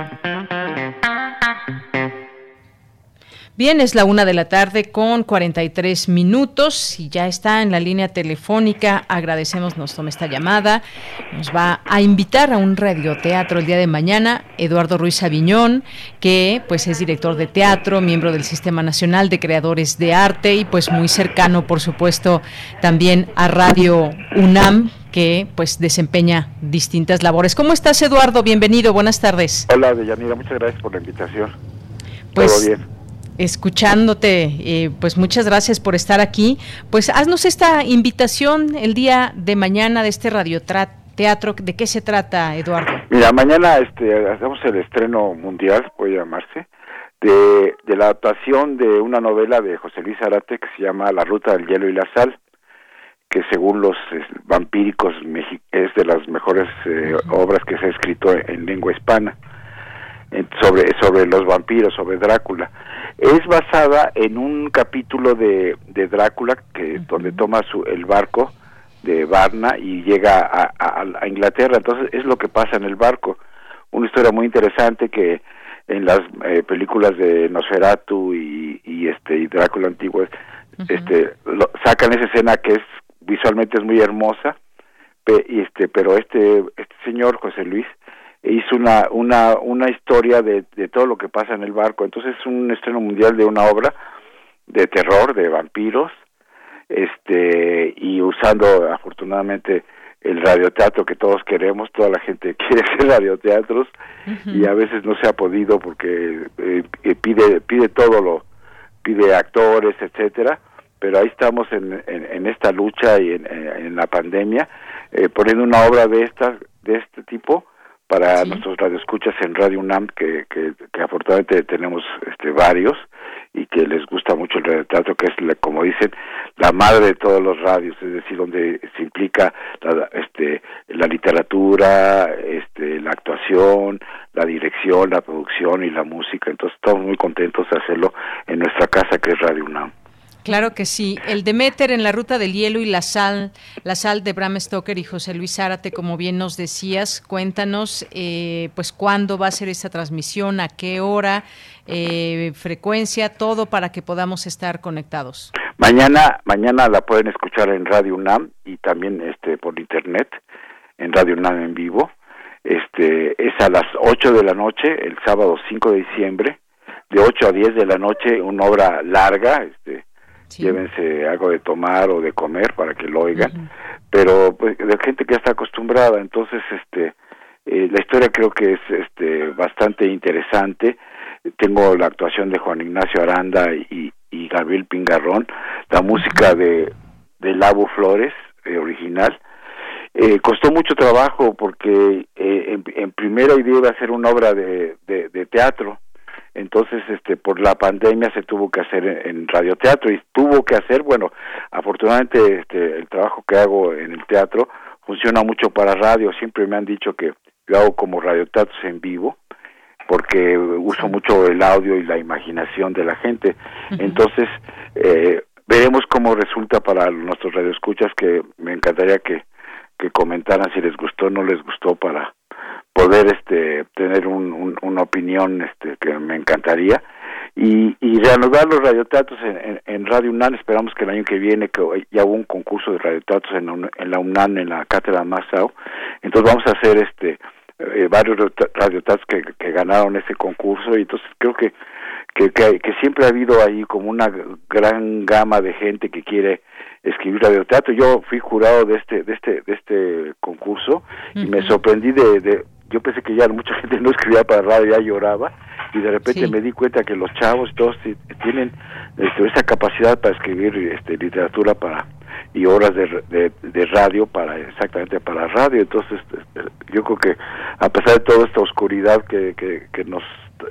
Bien, es la una de la tarde con 43 minutos y ya está en la línea telefónica. Agradecemos nos tome esta llamada. Nos va a invitar a un radioteatro el día de mañana Eduardo Ruiz Aviñón, que pues es director de teatro, miembro del Sistema Nacional de Creadores de Arte y pues muy cercano, por supuesto, también a Radio UNAM, que pues desempeña distintas labores. ¿Cómo estás, Eduardo? Bienvenido, buenas tardes. Hola, Deyanira, muchas gracias por la invitación. Pues, Todo bien escuchándote, eh, pues muchas gracias por estar aquí. Pues haznos esta invitación el día de mañana de este radioteatro. ¿De qué se trata, Eduardo? Mira, mañana este, hacemos el estreno mundial, puede llamarse, de, de la adaptación de una novela de José Luis Arate que se llama La Ruta del Hielo y la Sal que según los vampíricos es de las mejores eh, obras que se ha escrito en, lengua hispana sobre sobre los vampiros sobre Drácula. Es basada en un capítulo de, de Drácula que donde toma su el barco de Varna y llega a, a, Inglaterra. Entonces es lo que pasa en el barco. Una historia muy interesante que en las eh, películas de Nosferatu y, y este y Drácula antiguo este sacan esa escena que es visualmente es muy hermosa y este pero este este señor José Luis hizo una una una historia de, de todo lo que pasa en el barco. Entonces es un estreno mundial de una obra de terror de vampiros este y usando afortunadamente el radioteatro que todos queremos. Toda la gente quiere hacer radioteatros y a veces no se ha podido porque eh, eh, pide pide todo lo pide actores etcétera. Pero ahí estamos en, en, esta lucha y en, en la pandemia eh, poniendo una obra de esta de este tipo para nuestros radioescuchas en Radio UNAM que, que, afortunadamente tenemos este varios y que les gusta mucho el radioteatro que es como dicen la madre de todos los radios es decir donde se implica la, este la literatura este la actuación la dirección la producción y la música. Entonces estamos muy contentos de hacerlo en nuestra casa que es Radio UNAM Claro que sí. El Demeter en la ruta del hielo y la sal, la sal de Bram Stoker y José Luis Zárate, como bien nos decías, cuéntanos, eh, pues cuándo va a ser esa transmisión, a qué hora, eh, frecuencia, todo para que podamos estar conectados. Mañana, mañana la pueden escuchar en Radio UNAM y también este por internet en Radio UNAM en vivo. Este es a las 8 de la noche, el sábado 5 de diciembre, de 8 a 10 de la noche, una obra larga, este llévense algo de tomar o de comer para que lo oigan, pero pues de gente que está acostumbrada, entonces este eh, la historia creo que es este bastante interesante. Tengo la actuación de Juan Ignacio Aranda y, y Gabriel Pingarrón, la música de, de Lavo Flores, eh, original. Eh, costó mucho trabajo porque en, en, primera idea iba a ser una obra de, de, de teatro, entonces este por la pandemia se tuvo que hacer en, radioteatro y tuvo que hacer bueno afortunadamente este el trabajo que hago en el teatro funciona mucho para radio. Siempre me han dicho que yo hago como radioteatros en vivo porque uso mucho el audio y la imaginación de la gente. Entonces eh, veremos cómo resulta para nuestros radioescuchas que me encantaría que que comentaran si les gustó o no les gustó para poder este tener un, una opinión este que me encantaría. Y, y reanudar los radioteatros en, en, Radio UNAM esperamos que el año que viene que ya hubo un concurso de radioteatros en, en la UNAM en la cátedra Massau. Entonces vamos a hacer este eh, varios radioteatros que, que ganaron ese concurso. Y entonces creo que que, que, siempre ha habido ahí como una gran gama de gente que quiere escribir radioteatro. Yo fui jurado de este de este de este concurso y me sorprendí de, de, yo pensé que ya mucha gente no escribía para radio, ya lloraba, y de repente me di cuenta que los chavos todos tienen este, esa capacidad para escribir este, literatura para y horas de, de, radio para exactamente para radio. Entonces, este, yo creo que a pesar de toda esta oscuridad que, que, que nos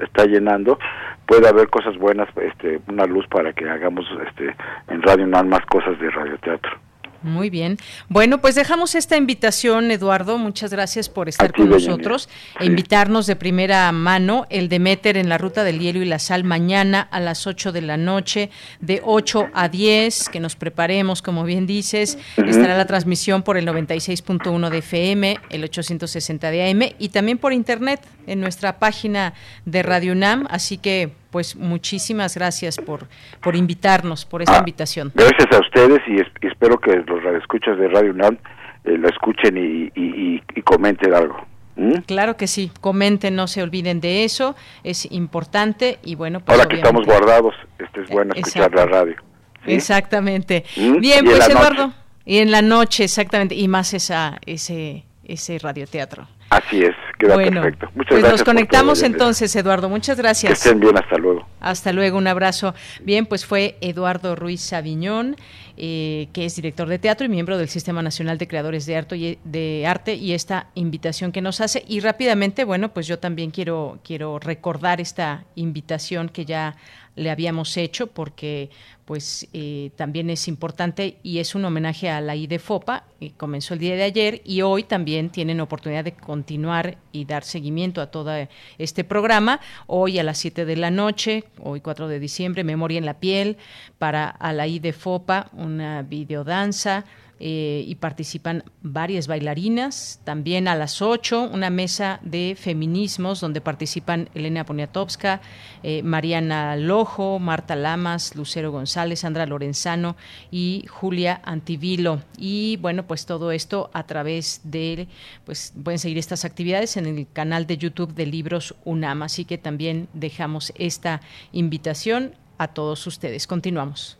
está llenando, puede haber cosas buenas, este, una luz para que hagamos este, en Radio más cosas de radioteatro. Muy bien. Bueno, pues dejamos esta invitación, Eduardo. Muchas gracias por estar con nosotros. E invitarnos de primera mano el Demeter en la ruta del hielo y la sal mañana a las 8 de la noche, de 8 a 10, que nos preparemos, como bien dices. Estará la transmisión por el 96.1 de FM, el 860 de AM y también por internet en nuestra página de Radio UNAM. Así que pues muchísimas gracias por, por invitarnos, por esta ah, invitación. Gracias a ustedes y, espero que los radioescuchas de Radio UNAM eh, lo escuchen y, y, comenten algo. ¿Mm? Claro que sí, comenten, no se olviden de eso, es importante y bueno, pues Ahora que estamos guardados, este es bueno escuchar la radio. Exactamente. ¿Mm? Bien, pues Eduardo, y en la noche, exactamente, y más esa, ese, ese radioteatro. Así es, queda perfecto. Muchas pues nos conectamos entonces, Eduardo. Muchas gracias. Que estén bien, hasta luego. Hasta luego, un abrazo. Bien, pues fue Eduardo Ruiz Saviñón, eh, que es director de teatro y miembro del Sistema Nacional de Creadores de Arte, y, de Arte y esta invitación que nos hace. Y rápidamente, bueno, pues yo también quiero, quiero recordar esta invitación que ya le habíamos hecho porque pues eh, también es importante y es un homenaje a la IDEFOPA, que comenzó el día de ayer y hoy también tienen oportunidad de continuar y dar seguimiento a todo este programa. Hoy a las 7 de la noche, hoy 4 de diciembre, Memoria en la Piel, para a la IDEFOPA, una videodanza eh, y participan varias bailarinas. También a las 8, una mesa de feminismos donde participan Elena Poniatowska, eh, Mariana Lojo, Marta Lamas, Lucero González, Sandra Lorenzano y Julia Antivilo. Y bueno, pues todo esto a través de, pues pueden seguir estas actividades en el canal de YouTube de Libros UNAM. Así que también dejamos esta invitación a todos ustedes. Continuamos.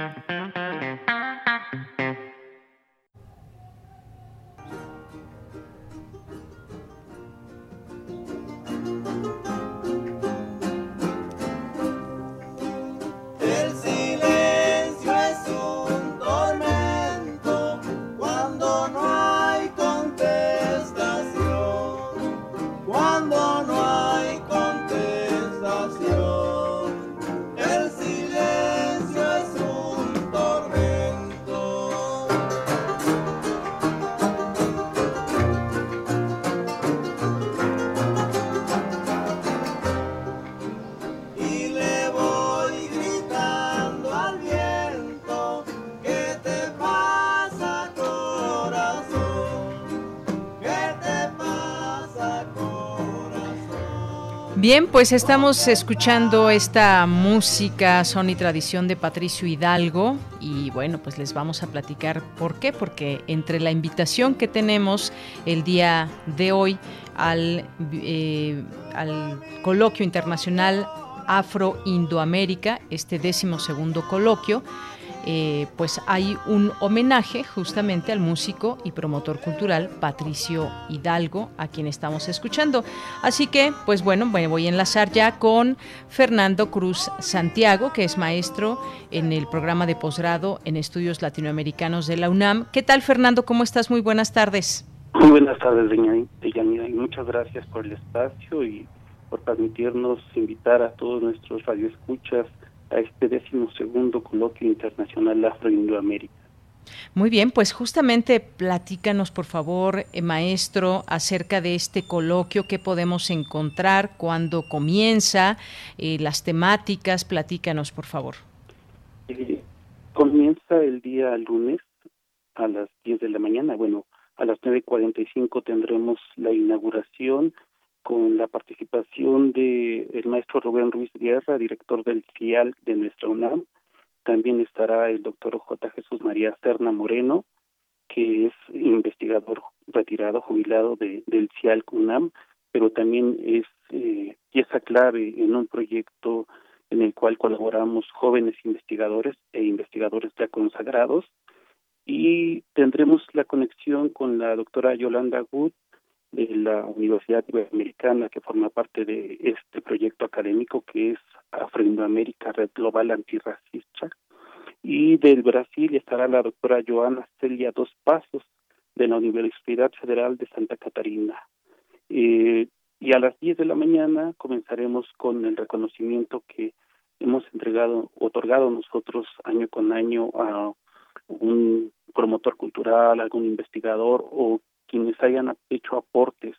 Bien, pues estamos escuchando esta música, son y tradición de Patricio Hidalgo y bueno, pues les vamos a platicar por qué, porque entre la invitación que tenemos el día de hoy al, eh, al coloquio internacional Afro-Indoamérica, este décimo segundo coloquio, eh, pues hay un homenaje justamente al músico y promotor cultural Patricio Hidalgo, a quien estamos escuchando. Así que, pues bueno, me voy a enlazar ya con Fernando Cruz Santiago, que es maestro en el programa de posgrado en estudios latinoamericanos de la UNAM. ¿Qué tal, Fernando? ¿Cómo estás? Muy buenas tardes. Muy buenas tardes, Deyanira, y muchas gracias por el espacio y por permitirnos invitar a todos nuestros radioescuchas a este décimo segundo coloquio internacional Afro-Indoamérica. Muy bien, pues justamente platícanos, por favor, eh, maestro, acerca de este coloquio, qué podemos encontrar, cuándo comienza, eh, las temáticas, platícanos, por favor. Eh, comienza el día lunes a las 10 de la mañana, bueno, a las 9.45 tendremos la inauguración con la participación de el maestro Rubén Ruiz Guerra, director del CIAL de nuestra UNAM. También estará el doctor J. Jesús María Serna Moreno, que es investigador retirado, jubilado de, del CIAL UNAM, pero también es eh, pieza clave en un proyecto en el cual colaboramos jóvenes investigadores e investigadores ya consagrados y tendremos la conexión con la doctora Yolanda Good de la Universidad Iberoamericana que forma parte de este proyecto académico que es Afro-Indoamérica Red Global Antirracista y del Brasil estará la doctora Joana Celia Dos Pasos de la Universidad Federal de Santa Catarina. Eh, y a las 10 de la mañana comenzaremos con el reconocimiento que hemos entregado, otorgado nosotros año con año a un promotor cultural, algún investigador o quienes hayan hecho aportes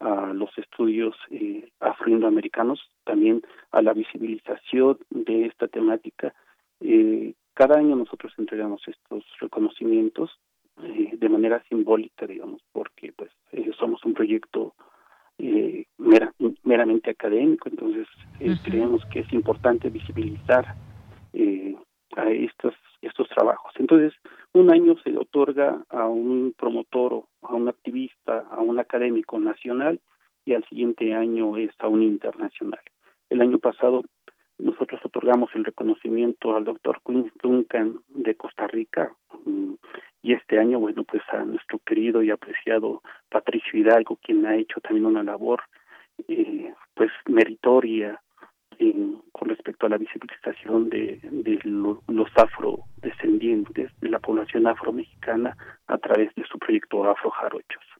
a los estudios eh, afroindoamericanos, también a la visibilización de esta temática. Eh, cada año nosotros entregamos estos reconocimientos eh, de manera simbólica, digamos, porque pues eh, somos un proyecto meramente académico, entonces creemos que es importante visibilizar a estos estos trabajos. Entonces, un año se le otorga a un promotor, a un activista, a un académico nacional y al siguiente año es a un internacional. El año pasado nosotros otorgamos el reconocimiento al doctor Quinn Duncan de Costa Rica mm, y este año, bueno, pues a nuestro querido y apreciado Patricio Hidalgo, quien ha hecho también una labor eh, pues meritoria con respecto a la visibilización de, de los afrodescendientes de la población afromexicana a través de su proyecto Afro Jarochos.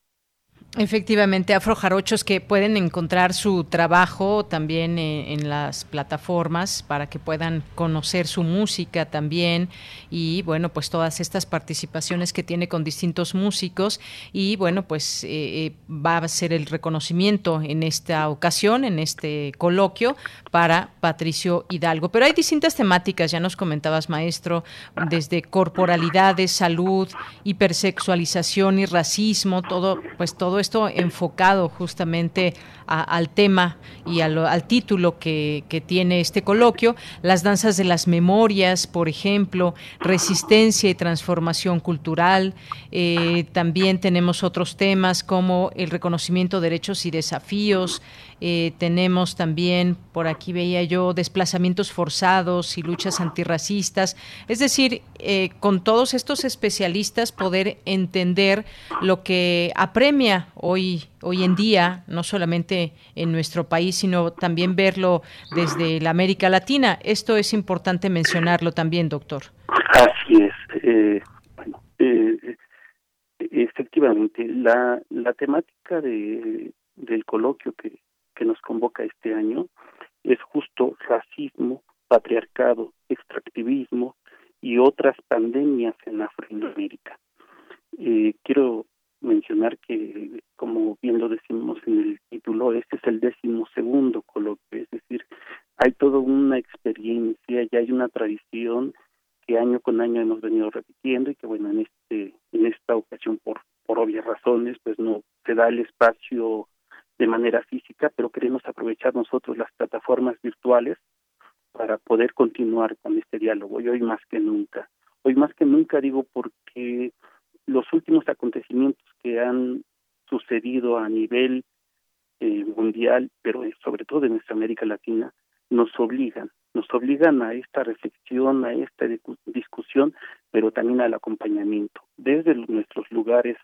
Efectivamente, afrojarochos que pueden encontrar su trabajo también eh, en, las plataformas para que puedan conocer su música también y bueno, pues todas estas participaciones que tiene con distintos músicos y bueno, pues eh, eh, va a ser el reconocimiento en esta ocasión, en este coloquio para Patricio Hidalgo. Pero hay distintas temáticas, ya nos comentabas maestro, desde corporalidades, salud, hipersexualización y racismo, todo, pues todo enfocado justamente al tema y al título que, tiene este coloquio, las danzas de las memorias, por ejemplo, resistencia y transformación cultural. Eh, también tenemos otros temas como el reconocimiento de derechos y desafíos, eh, tenemos también, por aquí veía yo, desplazamientos forzados y luchas antirracistas. Es decir, eh, con todos estos especialistas poder entender lo que apremia hoy, hoy en día, no solamente en nuestro país, sino también verlo desde la América Latina. Esto es importante mencionarlo también, doctor. Así es. Eh, bueno, efectivamente, la, la temática de, del coloquio que, que nos convoca este año es justo racismo, patriarcado, extractivismo y otras pandemias en Afroamérica. Eh, quiero mencionar que, como bien lo decimos en el título, este es el décimo segundo coloquio, es decir, hay toda una experiencia y hay una tradición que año con año hemos venido repitiendo y que bueno en este en esta ocasión por por obvias razones pues no se da el espacio de manera física, pero queremos aprovechar nosotros las plataformas virtuales para poder continuar con este diálogo y hoy más que nunca. Hoy más que nunca digo porque los últimos acontecimientos que han sucedido a nivel eh, mundial, pero sobre todo en nuestra América Latina, nos obligan, nos obligan a esta reflexión, a esta discusión, pero también al acompañamiento desde nuestros lugares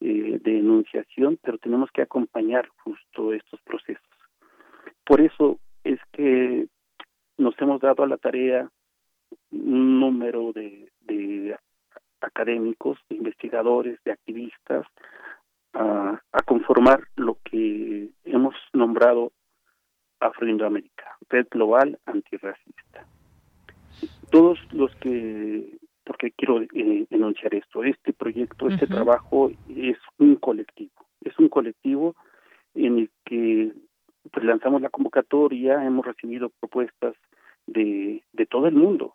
eh, de enunciación, pero tenemos que acompañar justo estos procesos. Por eso es que nos hemos dado a la tarea un número de, de académicos, de investigadores, de activistas, a, a, conformar lo que hemos nombrado Afroindoamérica, Red Global Antirracista. Todos los que porque quiero eh, denunciar esto. Este proyecto, este trabajo es un colectivo, es un colectivo en el que pues, lanzamos la convocatoria, hemos recibido propuestas de, de todo el mundo.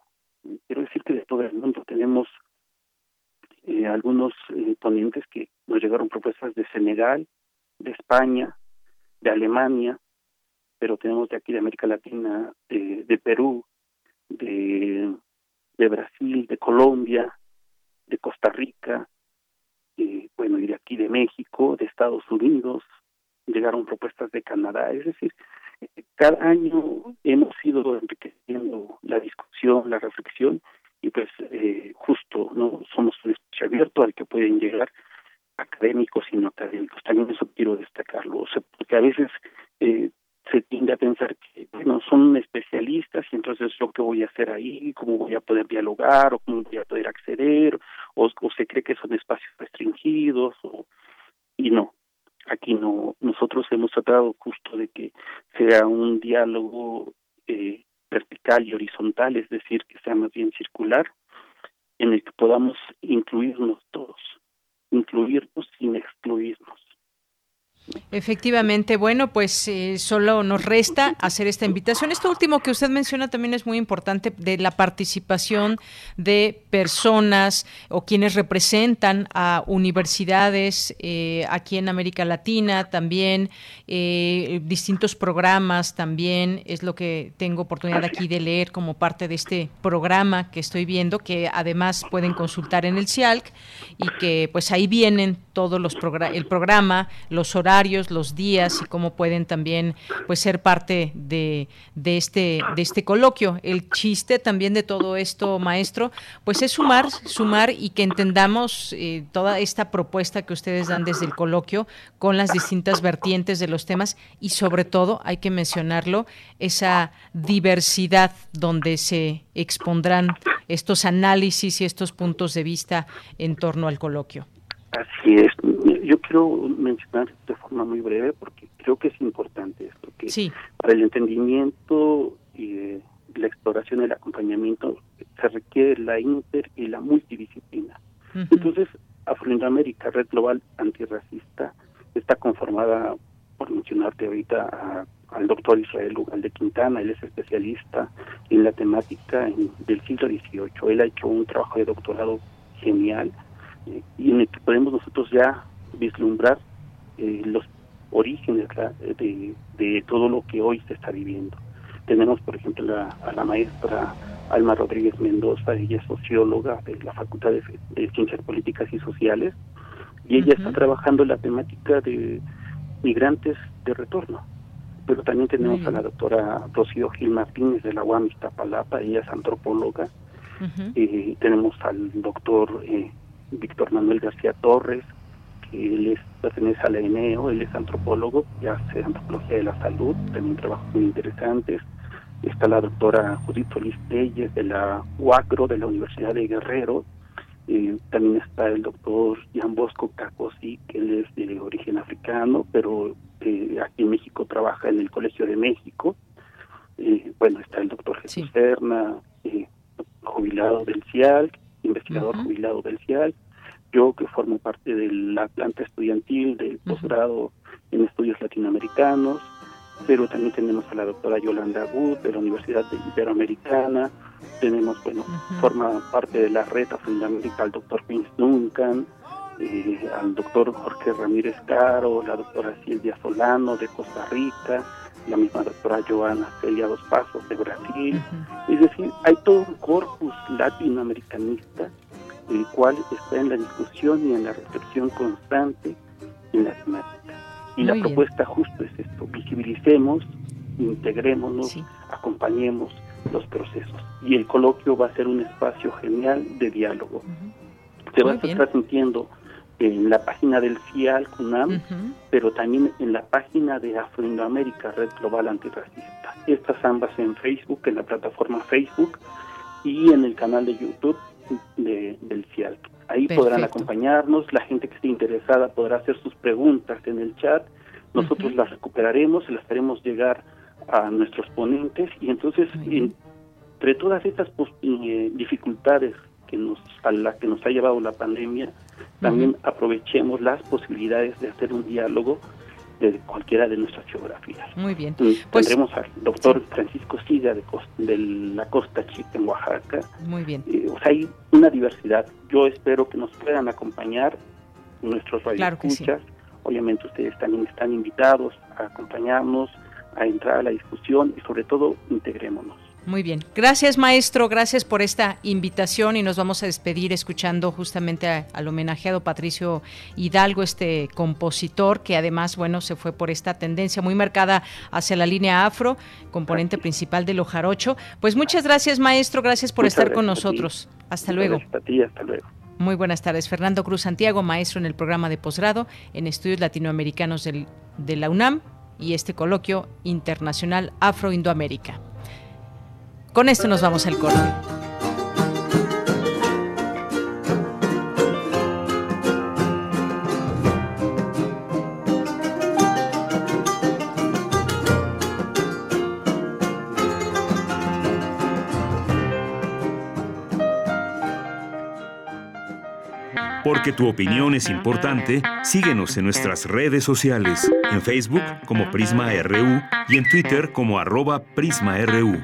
Quiero decir que de todo el mundo tenemos eh, algunos eh, ponentes que nos llegaron propuestas de Senegal, de España, de Alemania, pero tenemos de aquí de América Latina, de, de Perú, de de Brasil, de Colombia, de Costa Rica, eh, bueno, y de aquí de México, de Estados Unidos, llegaron propuestas de Canadá, es decir, cada año hemos ido enriqueciendo la discusión, la reflexión y pues eh, justo no somos un espacio abierto al que pueden llegar académicos y no académicos. También eso quiero destacarlo, porque a veces eh, se tiende a pensar que bueno son especialistas y entonces yo qué voy a hacer ahí, cómo voy a poder dialogar o cómo voy a poder acceder o, o se cree que son espacios restringidos o y no aquí no. Nosotros hemos tratado justo de que sea un diálogo eh, vertical y horizontal es decir que sea más bien circular en el que podamos incluirnos todos incluirnos sin excluirnos Efectivamente, bueno, pues eh, solo nos resta hacer esta invitación. Esto último que usted menciona también es muy importante de la participación de personas o quienes representan a universidades eh, aquí en América Latina, también eh, distintos programas, también es lo que tengo oportunidad aquí de leer como parte de este programa que estoy viendo, que además pueden consultar en el CIALC y que pues ahí vienen todos los el programa, los horarios los días y cómo pueden también pues ser parte de, de, este, de este coloquio. El chiste también de todo esto, maestro, pues es sumar, sumar y que entendamos eh, toda esta propuesta que ustedes dan desde el coloquio con las distintas vertientes de los temas y sobre todo, hay que mencionarlo, esa diversidad donde se expondrán estos análisis y estos puntos de vista en torno al coloquio. Así es. Quiero mencionar de forma muy breve porque creo que es importante esto, que para el entendimiento y la exploración y el acompañamiento se requiere la inter y la multidisciplina. Entonces, Afroamérica, Red Global Antirracista, está conformada, por mencionarte ahorita, al doctor Israel Lugal de Quintana, él es especialista en la temática del siglo XVIII. Él ha hecho un trabajo de doctorado genial y en el que podemos nosotros ya vislumbrar eh, los orígenes de, de, todo lo que hoy se está viviendo. Tenemos, por ejemplo, a la maestra Alma Rodríguez Mendoza, ella es socióloga de la Facultad de, Ciencias Políticas y Sociales, y ella está trabajando la temática de migrantes de retorno. Pero también tenemos a la doctora Rocío Gil Martínez de la UAM Iztapalapa, ella es antropóloga. y tenemos al doctor eh, Víctor Manuel García Torres, él es, pertenece a la ENEO, él es antropólogo, y hace antropología de la salud, también trabajos muy interesantes. Está la doctora Judith Solís Telles de la UACRO, de la Universidad de Guerrero. Eh, también está el doctor Jan Bosco Cacosi, que él es de origen africano, pero eh, aquí en México trabaja en el Colegio de México. Eh, bueno, está el doctor Jesús Serna, jubilado del CIAL, investigador jubilado del CIAL yo que formo parte de la planta estudiantil del posgrado en estudios latinoamericanos, pero también tenemos a la doctora Yolanda Wood de la Universidad Iberoamericana, tenemos, bueno, forma parte de la red Afroamérica al doctor Vince Duncan, eh, al doctor Jorge Ramírez Caro, la doctora Silvia Solano de Costa Rica, la misma doctora Joana Celia Dos Pasos de Brasil. Es decir, hay todo un corpus latinoamericanista el cual está en la discusión y en la reflexión constante en la temática. Y la propuesta justo es esto, visibilicemos, integrémonos, acompañemos los procesos. Y el coloquio va a ser un espacio genial de diálogo. Se va a estar transmitiendo en la página del CIAL CUNAM, pero también en la página de Afroindoamérica, Red Global Antirracista. Estas ambas en Facebook, en la plataforma Facebook y en el canal de YouTube de, del CIAL. Ahí podrán acompañarnos, la gente que esté interesada podrá hacer sus preguntas en el chat, nosotros las recuperaremos y las haremos llegar a nuestros ponentes y entonces entre todas estas eh, dificultades que nos a las que nos ha llevado la pandemia, también aprovechemos las posibilidades de hacer un diálogo de cualquiera de nuestras geografías. Muy bien. Pues, tendremos al doctor Francisco Siga de, de, la Costa Chica en Oaxaca. Muy bien. Eh, o sea, hay una diversidad. Yo espero que nos puedan acompañar nuestros radioescuchas. Obviamente ustedes también están invitados a acompañarnos, a entrar a la discusión y sobre todo integrémonos. Muy bien. Gracias, maestro. Gracias por esta invitación y nos vamos a despedir escuchando justamente al homenajeado Patricio Hidalgo, este compositor que además, bueno, se fue por esta tendencia muy marcada hacia la línea afro, componente principal de Jarocho. Pues muchas gracias, maestro. Gracias por estar con nosotros. Hasta luego. hasta luego. Muy buenas tardes. Fernando Cruz Santiago, maestro en el programa de posgrado en estudios latinoamericanos del, de la UNAM y este coloquio internacional Afro-Indoamérica. Con esto nos vamos al corte. Porque tu opinión es importante, síguenos en nuestras redes sociales, en Facebook como Prisma RU y en Twitter como arroba PrismaRU.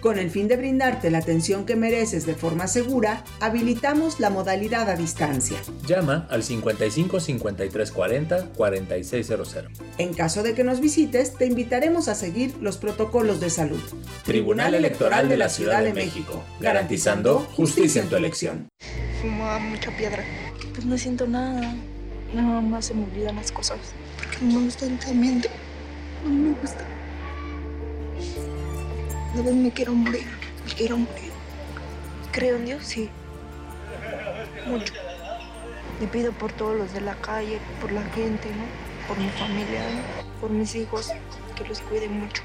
Con el fin de brindarte la atención que mereces de forma segura, habilitamos la modalidad a distancia. Llama al 55 53 40 4600. En caso de que nos visites, te invitaremos a seguir los protocolos de salud. Tribunal Electoral de la Ciudad de México, garantizando justicia en tu elección. Fumaba mucha piedra. Pues no siento nada. Nada más se me olvidan las cosas. Porque no me gusta el No me gusta. A vez me quiero morir, me quiero morir. Creo en Dios, sí. Mucho. Le pido por todos los de la calle, por la gente, ¿no? Por mi familia, por mis hijos, que los cuide mucho.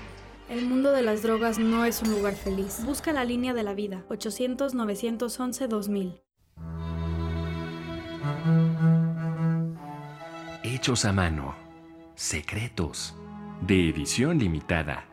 El mundo de las drogas no es un lugar feliz. Busca la línea de la vida. 800-911-2000. Hechos a mano. Secretos. De edición limitada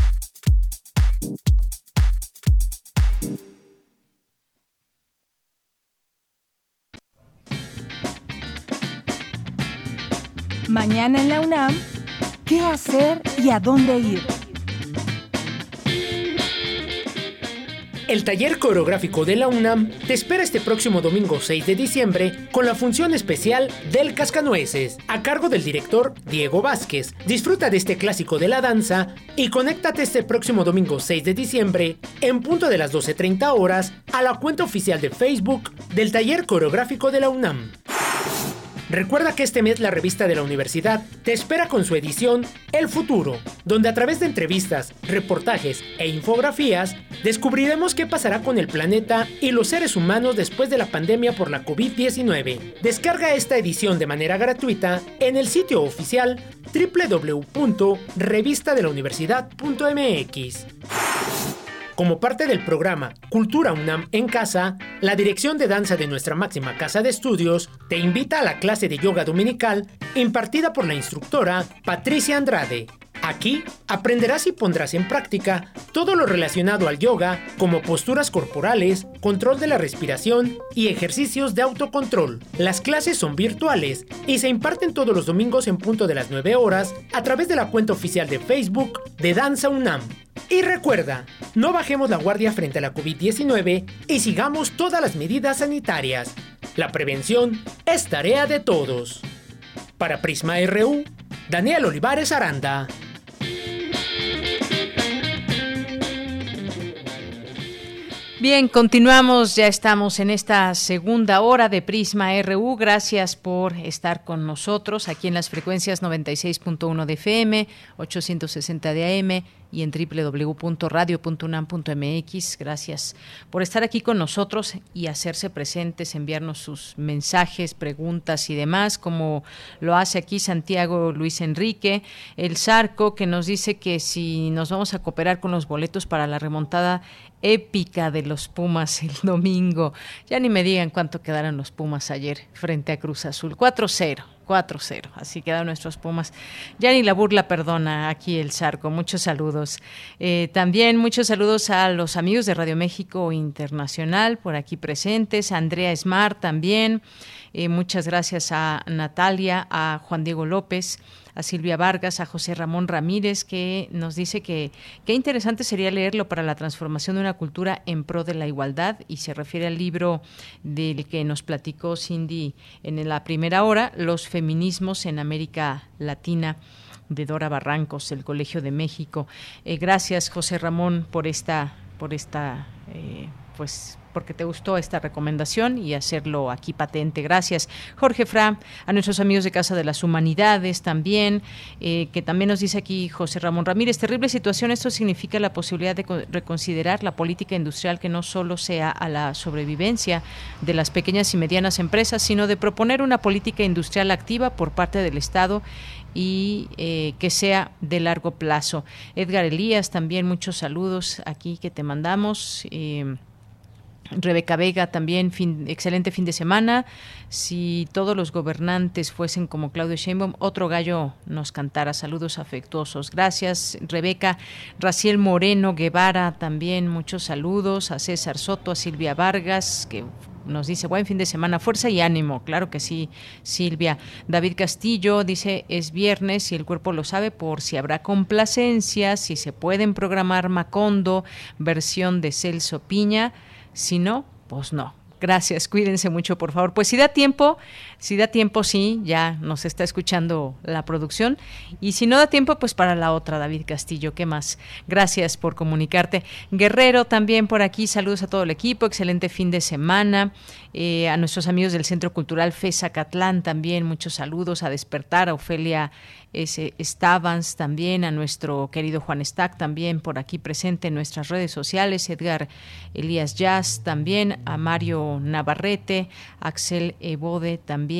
Mañana en la UNAM, ¿qué hacer y a dónde ir? El taller coreográfico de la UNAM te espera este próximo domingo 6 de diciembre con la función especial del Cascanueces, a cargo del director Diego Vázquez. Disfruta de este clásico de la danza y conéctate este próximo domingo 6 de diciembre en punto de las 12.30 horas a la cuenta oficial de Facebook del taller coreográfico de la UNAM. Recuerda que este mes la revista de la universidad te espera con su edición El Futuro, donde a través de entrevistas, reportajes e infografías descubriremos qué pasará con el planeta y los seres humanos después de la pandemia por la COVID-19. Descarga esta edición de manera gratuita en el sitio oficial www.revistadelauniversidad.mx. Como parte del programa Cultura UNAM en Casa, la Dirección de Danza de nuestra máxima casa de estudios te invita a la clase de yoga dominical impartida por la instructora Patricia Andrade. Aquí aprenderás y pondrás en práctica todo lo relacionado al yoga, como posturas corporales, control de la respiración y ejercicios de autocontrol. Las clases son virtuales y se imparten todos los domingos en punto de las 9 horas a través de la cuenta oficial de Facebook de Danza UNAM. Y recuerda, no bajemos la guardia frente a la COVID-19 y sigamos todas las medidas sanitarias. La prevención es tarea de todos. Para Prisma RU, Daniel Olivares Aranda. Bien, continuamos, ya estamos en esta segunda hora de Prisma RU. Gracias por estar con nosotros aquí en las frecuencias 96.1 de FM, 860 de AM y en www.radio.unam.mx. Gracias por estar aquí con nosotros y hacerse presentes, enviarnos sus mensajes, preguntas y demás, como lo hace aquí Santiago Luis Enrique, el Zarco, que nos dice que si nos vamos a cooperar con los boletos para la remontada épica de los Pumas el domingo. Ya ni me digan cuánto quedaron los Pumas ayer frente a Cruz Azul. 4-0. 4-0. Así quedan nuestros Pumas. Ya ni la burla perdona aquí el Zarco. Muchos saludos. Eh, también muchos saludos a los amigos de Radio México Internacional por aquí presentes. Andrea Smart también. Eh, muchas gracias a Natalia, a Juan Diego López a Silvia Vargas, a José Ramón Ramírez, que nos dice que qué interesante sería leerlo para la transformación de una cultura en pro de la igualdad y se refiere al libro del que nos platicó Cindy en la primera hora, Los feminismos en América Latina de Dora Barrancos, el Colegio de México. Eh, gracias, José Ramón, por esta, por esta eh, pues porque te gustó esta recomendación y hacerlo aquí patente. Gracias, Jorge Fra, a nuestros amigos de Casa de las Humanidades también, eh, que también nos dice aquí José Ramón Ramírez, terrible situación, esto significa la posibilidad de reconsiderar la política industrial que no solo sea a la sobrevivencia de las pequeñas y medianas empresas, sino de proponer una política industrial activa por parte del Estado y eh, que sea de largo plazo. Edgar Elías, también muchos saludos aquí que te mandamos. Eh, Rebeca Vega también, fin, excelente fin de semana. Si todos los gobernantes fuesen como Claudio Sheinbaum, otro gallo nos cantara. Saludos afectuosos. Gracias, Rebeca. Raciel Moreno Guevara también, muchos saludos. A César Soto, a Silvia Vargas, que nos dice buen fin de semana, fuerza y ánimo, claro que sí, Silvia. David Castillo dice es viernes y el cuerpo lo sabe por si habrá complacencia, si se pueden programar Macondo, versión de Celso Piña. Si no, pues no. Gracias, cuídense mucho, por favor. Pues si da tiempo, si da tiempo, sí, ya nos está escuchando la producción. Y si no da tiempo, pues para la otra, David Castillo, ¿qué más? Gracias por comunicarte. Guerrero también por aquí, saludos a todo el equipo, excelente fin de semana. Eh, a nuestros amigos del Centro Cultural FESA Catlán también, muchos saludos. A despertar, a Ofelia ese Stavans también, a nuestro querido Juan Stack también por aquí presente en nuestras redes sociales, Edgar Elías Jazz también, a Mario Navarrete, Axel Ebode también,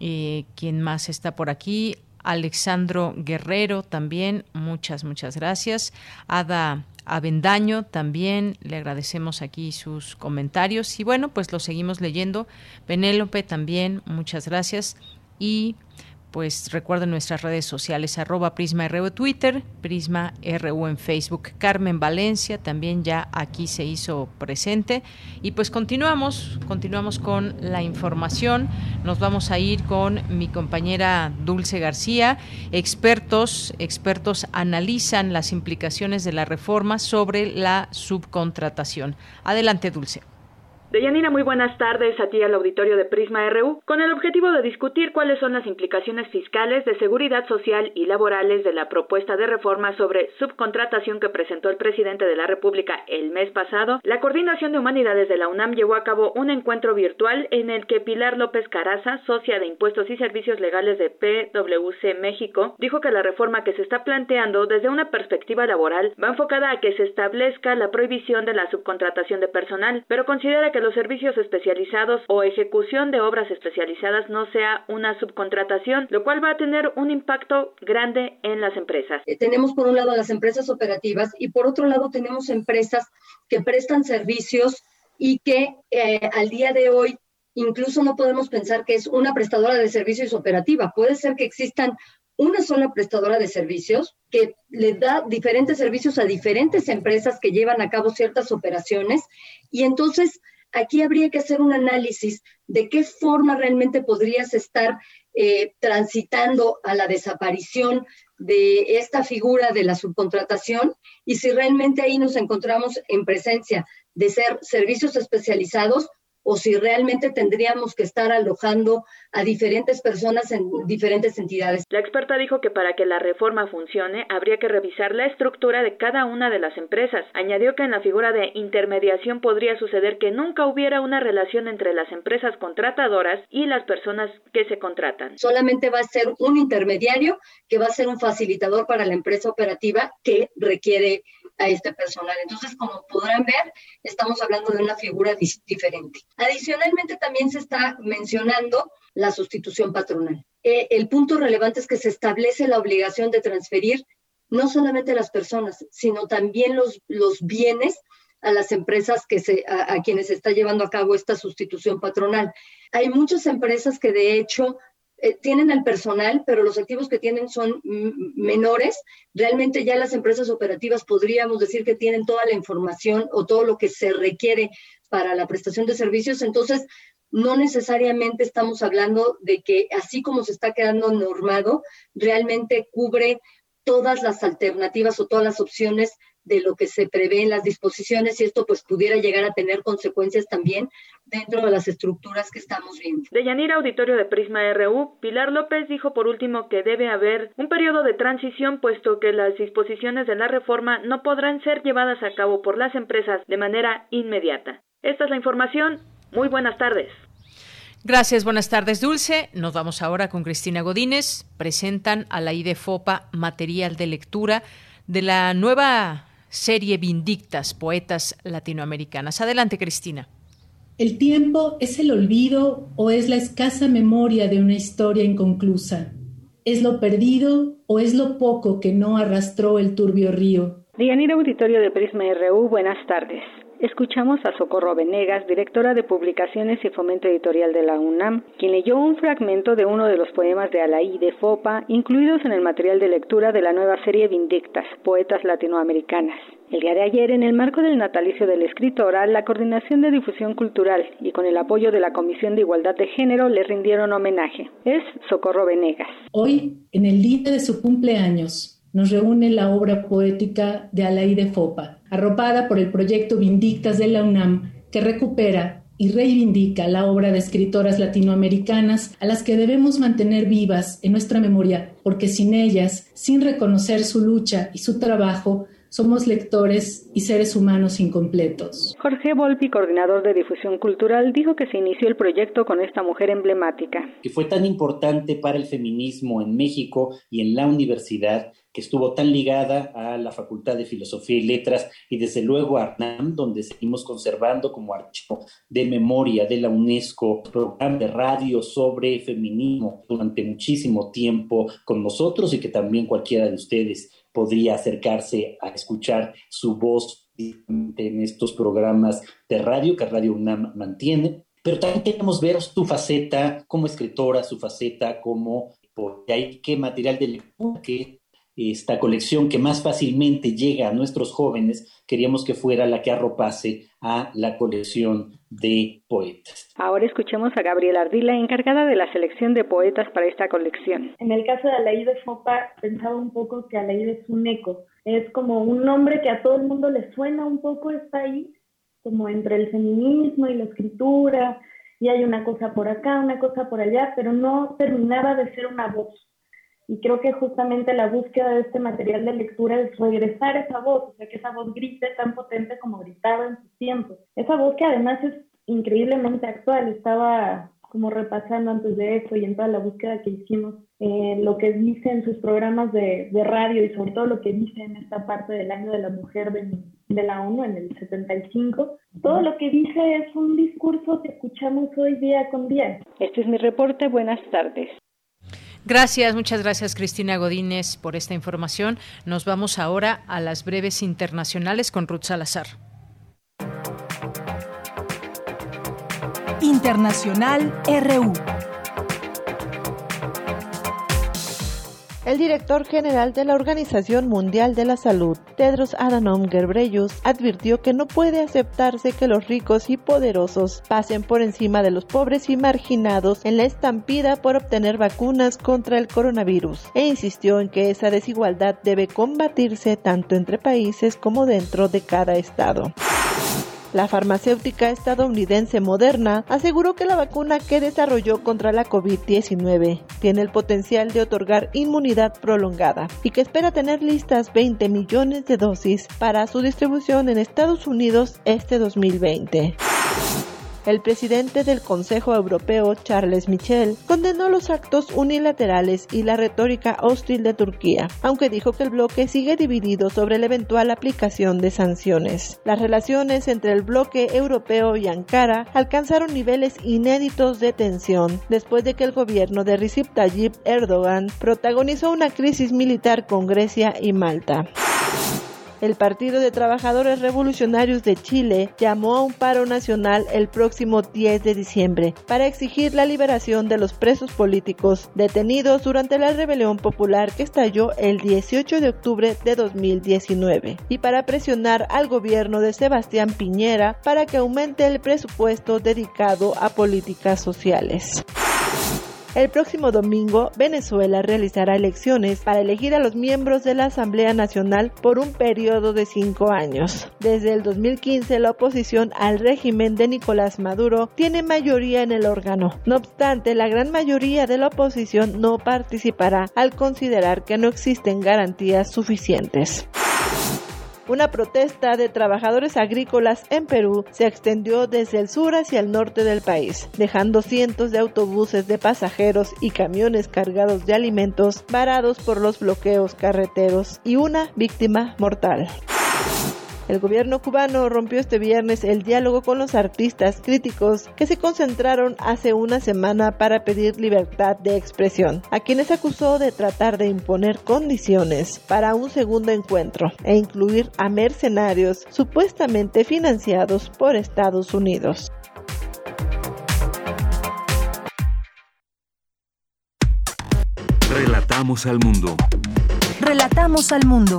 eh, quien más está por aquí? Alexandro Guerrero también, muchas, muchas gracias. Ada Avendaño también, le agradecemos aquí sus comentarios y bueno, pues lo seguimos leyendo. Penélope también, muchas gracias. Y pues recuerden nuestras redes sociales, arroba Prisma RU Twitter, Prisma RU en Facebook. Carmen Valencia también ya aquí se hizo presente. Y pues continuamos, continuamos con la información. Nos vamos a ir con mi compañera Dulce García. Expertos, expertos analizan las implicaciones de la reforma sobre la subcontratación. Adelante, Dulce. Deyanira, muy buenas tardes a ti al auditorio de Prisma RU, con el objetivo de discutir cuáles son las implicaciones fiscales de seguridad social y laborales de la propuesta de reforma sobre subcontratación que presentó el presidente de la República el mes pasado. La Coordinación de Humanidades de la UNAM llevó a cabo un encuentro virtual en el que Pilar López Caraza, socia de Impuestos y Servicios Legales de PwC México, dijo que la reforma que se está planteando desde una perspectiva laboral va enfocada a que se establezca la prohibición de la subcontratación de personal, pero considera que los servicios especializados o ejecución de obras especializadas no sea una subcontratación, lo cual va a tener un impacto grande en las empresas. Eh, tenemos por un lado las empresas operativas y por otro lado tenemos empresas que prestan servicios y que eh, al día de hoy incluso no podemos pensar que es una prestadora de servicios operativa. Puede ser que existan una sola prestadora de servicios que le da diferentes servicios a diferentes empresas que llevan a cabo ciertas operaciones y entonces aquí habría que hacer un análisis de qué forma realmente podrías estar eh, transitando a la desaparición de esta figura de la subcontratación y si realmente ahí nos encontramos en presencia de ser servicios especializados o si realmente tendríamos que estar alojando a diferentes personas en diferentes entidades. La experta dijo que para que la reforma funcione habría que revisar la estructura de cada una de las empresas. Añadió que en la figura de intermediación podría suceder que nunca hubiera una relación entre las empresas contratadoras y las personas que se contratan. Solamente va a ser un intermediario que va a ser un facilitador para la empresa operativa que requiere a este personal. Entonces, como podrán ver, estamos hablando de una figura diferente. Adicionalmente, también se está mencionando la sustitución patronal. Eh, el punto relevante es que se establece la obligación de transferir no solamente las personas, sino también los, los bienes a las empresas que se, a, a, quienes se está llevando a cabo esta sustitución patronal. Hay muchas empresas que de hecho eh, tienen el personal, pero los activos que tienen son menores. Realmente ya las empresas operativas podríamos decir que tienen toda la información o todo lo que se requiere para la prestación de servicios. Entonces, no necesariamente estamos hablando de que así como se está quedando normado, realmente cubre todas las alternativas o todas las opciones de lo que se prevé en las disposiciones y esto pues pudiera llegar a tener consecuencias también dentro de las estructuras que estamos viendo. De Yanira Auditorio de Prisma RU, Pilar López dijo por último que debe haber un periodo de transición puesto que las disposiciones de la reforma no podrán ser llevadas a cabo por las empresas de manera inmediata. Esta es la información. Muy buenas tardes. Gracias, buenas tardes, Dulce. Nos vamos ahora con Cristina Godínez. Presentan a la IDEFOPA material de lectura de la nueva serie Vindictas, Poetas Latinoamericanas. Adelante, Cristina. ¿El tiempo es el olvido o es la escasa memoria de una historia inconclusa? ¿Es lo perdido o es lo poco que no arrastró el turbio río? Dianira Auditorio de Prisma RU, buenas tardes. Escuchamos a Socorro Venegas, directora de Publicaciones y Fomento Editorial de la UNAM, quien leyó un fragmento de uno de los poemas de Alaí de Fopa, incluidos en el material de lectura de la nueva serie Vindictas, Poetas Latinoamericanas. El día de ayer, en el marco del natalicio de la escritora, la Coordinación de Difusión Cultural y con el apoyo de la Comisión de Igualdad de Género le rindieron homenaje. Es Socorro Venegas. Hoy, en el día de su cumpleaños, nos reúne la obra poética de Alaí de Fopa, arropada por el proyecto Vindictas de la UNAM, que recupera y reivindica la obra de escritoras latinoamericanas a las que debemos mantener vivas en nuestra memoria, porque sin ellas, sin reconocer su lucha y su trabajo, somos lectores y seres humanos incompletos. Jorge Volpi, coordinador de difusión cultural, dijo que se inició el proyecto con esta mujer emblemática. Que fue tan importante para el feminismo en México y en la universidad, que estuvo tan ligada a la Facultad de Filosofía y Letras y desde luego a ARNAM, donde seguimos conservando como archivo de memoria de la UNESCO programa de radio sobre feminismo durante muchísimo tiempo con nosotros y que también cualquiera de ustedes podría acercarse a escuchar su voz en estos programas de radio que Radio UNAM mantiene. Pero también queremos ver su faceta como escritora, su faceta como porque hay que material de lectura esta colección que más fácilmente llega a nuestros jóvenes, queríamos que fuera la que arropase a la colección de poetas. Ahora escuchemos a Gabriela Ardila, encargada de la selección de poetas para esta colección. En el caso de Alaide Fopa, pensaba un poco que Alaide es un eco, es como un nombre que a todo el mundo le suena un poco, está ahí, como entre el feminismo y la escritura, y hay una cosa por acá, una cosa por allá, pero no terminaba de ser una voz. Y creo que justamente la búsqueda de este material de lectura es regresar esa voz, o sea, que esa voz grite tan potente como gritaba en sus tiempos. Esa voz que además es increíblemente actual, estaba como repasando antes de eso y en toda la búsqueda que hicimos, eh, lo que dice en sus programas de, radio y sobre todo lo que dice en esta parte del año de la mujer de, de la ONU en el 75, todo lo que dice es un discurso que escuchamos hoy día con día. Este es mi reporte, buenas tardes. Gracias, muchas gracias Cristina Godínez por esta información. Nos vamos ahora a las breves internacionales con Ruth Salazar. Internacional RU. El director general de la Organización Mundial de la Salud, Tedros Adhanom Ghebreyesus, advirtió que no puede aceptarse que los ricos y poderosos pasen por encima de los pobres y marginados en la estampida por obtener vacunas contra el coronavirus e insistió en que esa desigualdad debe combatirse tanto entre países como dentro de cada estado. La farmacéutica estadounidense Moderna aseguró que la vacuna que desarrolló contra la COVID-19 tiene el potencial de otorgar inmunidad prolongada y que espera tener listas 20 millones de dosis para su distribución en Estados Unidos este 2020. El presidente del Consejo Europeo, Charles Michel, condenó los actos unilaterales y la retórica hostil de Turquía, aunque dijo que el bloque sigue dividido sobre la eventual aplicación de sanciones. Las relaciones entre el bloque europeo y Ankara alcanzaron niveles inéditos de tensión después de que el gobierno de Recep Tayyip Erdogan protagonizó una crisis militar con Grecia y Malta. El Partido de Trabajadores Revolucionarios de Chile llamó a un paro nacional el próximo 10 de diciembre para exigir la liberación de los presos políticos detenidos durante la rebelión popular que estalló el 18 de octubre de 2019 y para presionar al gobierno de Sebastián Piñera para que aumente el presupuesto dedicado a políticas sociales. El próximo domingo, Venezuela realizará elecciones para elegir a los miembros de la Asamblea Nacional por un periodo de cinco años. Desde el 2015, la oposición al régimen de Nicolás Maduro tiene mayoría en el órgano. No obstante, la gran mayoría de la oposición no participará al considerar que no existen garantías suficientes. Una protesta de trabajadores agrícolas en Perú se extendió desde el sur hacia el norte del país, dejando cientos de autobuses de pasajeros y camiones cargados de alimentos varados por los bloqueos carreteros y una víctima mortal. El gobierno cubano rompió este viernes el diálogo con los artistas críticos que se concentraron hace una semana para pedir libertad de expresión, a quienes acusó de tratar de imponer condiciones para un segundo encuentro e incluir a mercenarios supuestamente financiados por Estados Unidos. Relatamos al mundo. Relatamos al mundo.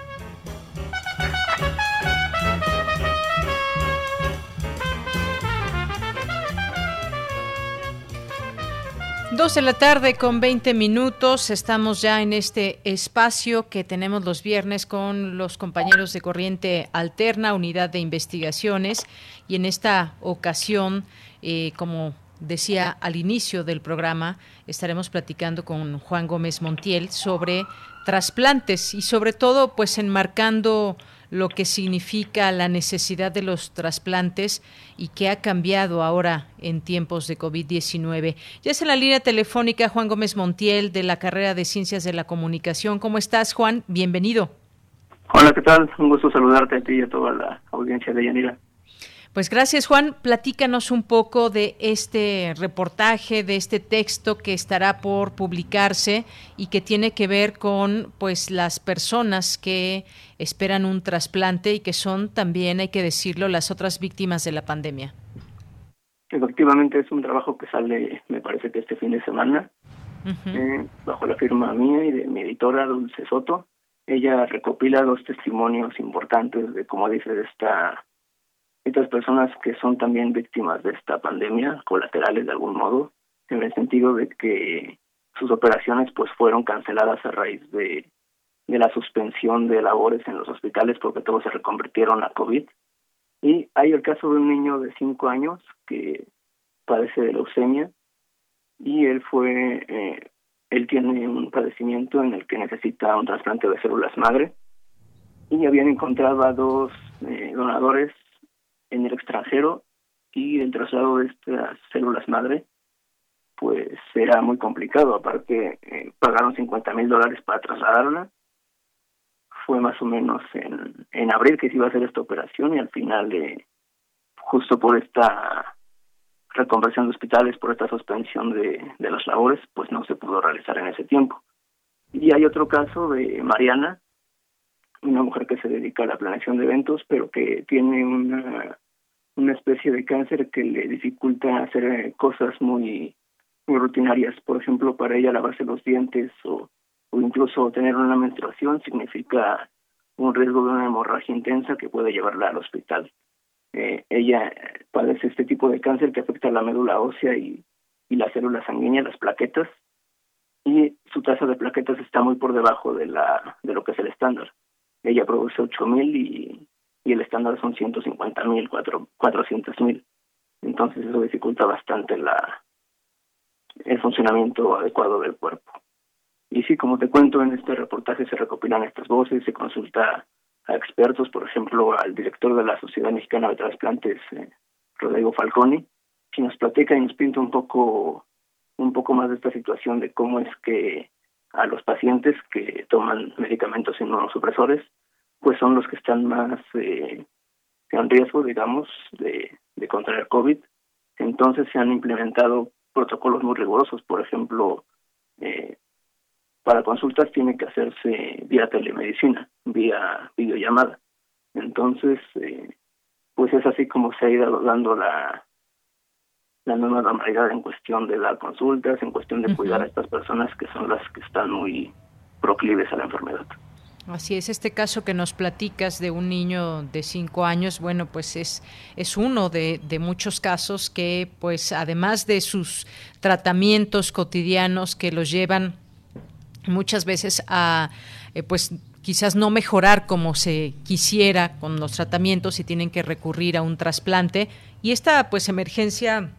Dos de la tarde con 20 minutos. Estamos ya en este espacio que tenemos los viernes con los compañeros de Corriente Alterna, Unidad de Investigaciones. Y en esta ocasión, eh, como decía al inicio del programa, estaremos platicando con Juan Gómez Montiel sobre trasplantes y sobre todo, pues enmarcando lo que significa la necesidad de los trasplantes y qué ha cambiado ahora en tiempos de COVID-19. Ya es en la línea telefónica Juan Gómez Montiel de la carrera de Ciencias de la Comunicación. ¿Cómo estás, Juan? Bienvenido. Hola, ¿qué tal? Un gusto saludarte a ti y a toda la audiencia de Yanira. Pues gracias Juan, platícanos un poco de este reportaje, de este texto que estará por publicarse y que tiene que ver con pues las personas que esperan un trasplante y que son también, hay que decirlo, las otras víctimas de la pandemia. Efectivamente es un trabajo que sale, me parece que este fin de semana, eh, bajo la firma mía y de mi editora Dulce Soto. Ella recopila dos testimonios importantes de, como dice, de esta estas personas que son también víctimas de esta pandemia, colaterales de algún modo, en el sentido de que sus operaciones pues fueron canceladas a raíz de, de la suspensión de labores en los hospitales porque todos se reconvirtieron a COVID. Y hay el caso de un niño de cinco años que padece de leucemia y él fue, eh, él tiene un padecimiento en el que necesita un trasplante de células madre. Y habían encontrado a dos eh, donadores en el extranjero y el traslado de estas células madre pues era muy complicado, aparte eh, pagaron 50 mil dólares para trasladarla, fue más o menos en, en abril que se iba a hacer esta operación y al final, eh, justo por esta reconversión de hospitales, por esta suspensión de, de las labores, pues no se pudo realizar en ese tiempo. Y hay otro caso de Mariana, una mujer que se dedica a la planeación de eventos, pero que tiene una, una especie de cáncer que le dificulta hacer eh, cosas muy, muy rutinarias. Por ejemplo, para ella lavarse los dientes o, o incluso tener una menstruación significa un riesgo de una hemorragia intensa que puede llevarla al hospital. Eh, ella padece este tipo de cáncer que afecta la médula ósea y, y las células sanguíneas, las plaquetas, y su tasa de plaquetas está muy por debajo de la de lo que es el estándar ella produce 8000 y, y el estándar son 150 mil, 400 mil. Entonces eso dificulta bastante la el funcionamiento adecuado del cuerpo. Y sí, como te cuento, en este reportaje se recopilan estas voces, se consulta a expertos, por ejemplo, al director de la Sociedad Mexicana de Trasplantes, eh, Rodrigo Falconi, que nos platica y nos pinta un poco un poco más de esta situación de cómo es que a los pacientes que toman medicamentos inmunosupresores, pues son los que están más eh, en riesgo, digamos, de, contraer COVID. Entonces se han implementado protocolos muy rigurosos, por ejemplo, eh, para consultas tiene que hacerse vía telemedicina, vía videollamada. Entonces, eh, pues es así como se ha ido dando la, la nueva normalidad en cuestión de dar consultas, en cuestión de cuidar a estas personas que son las que están muy proclives a la enfermedad. Así es, este caso que nos platicas de un niño de cinco años, bueno, pues es, es uno de, de, muchos casos que, pues, además de sus tratamientos cotidianos que los llevan muchas veces a, eh, pues, quizás no mejorar como se quisiera con los tratamientos y tienen que recurrir a un trasplante. Y esta, pues, emergencia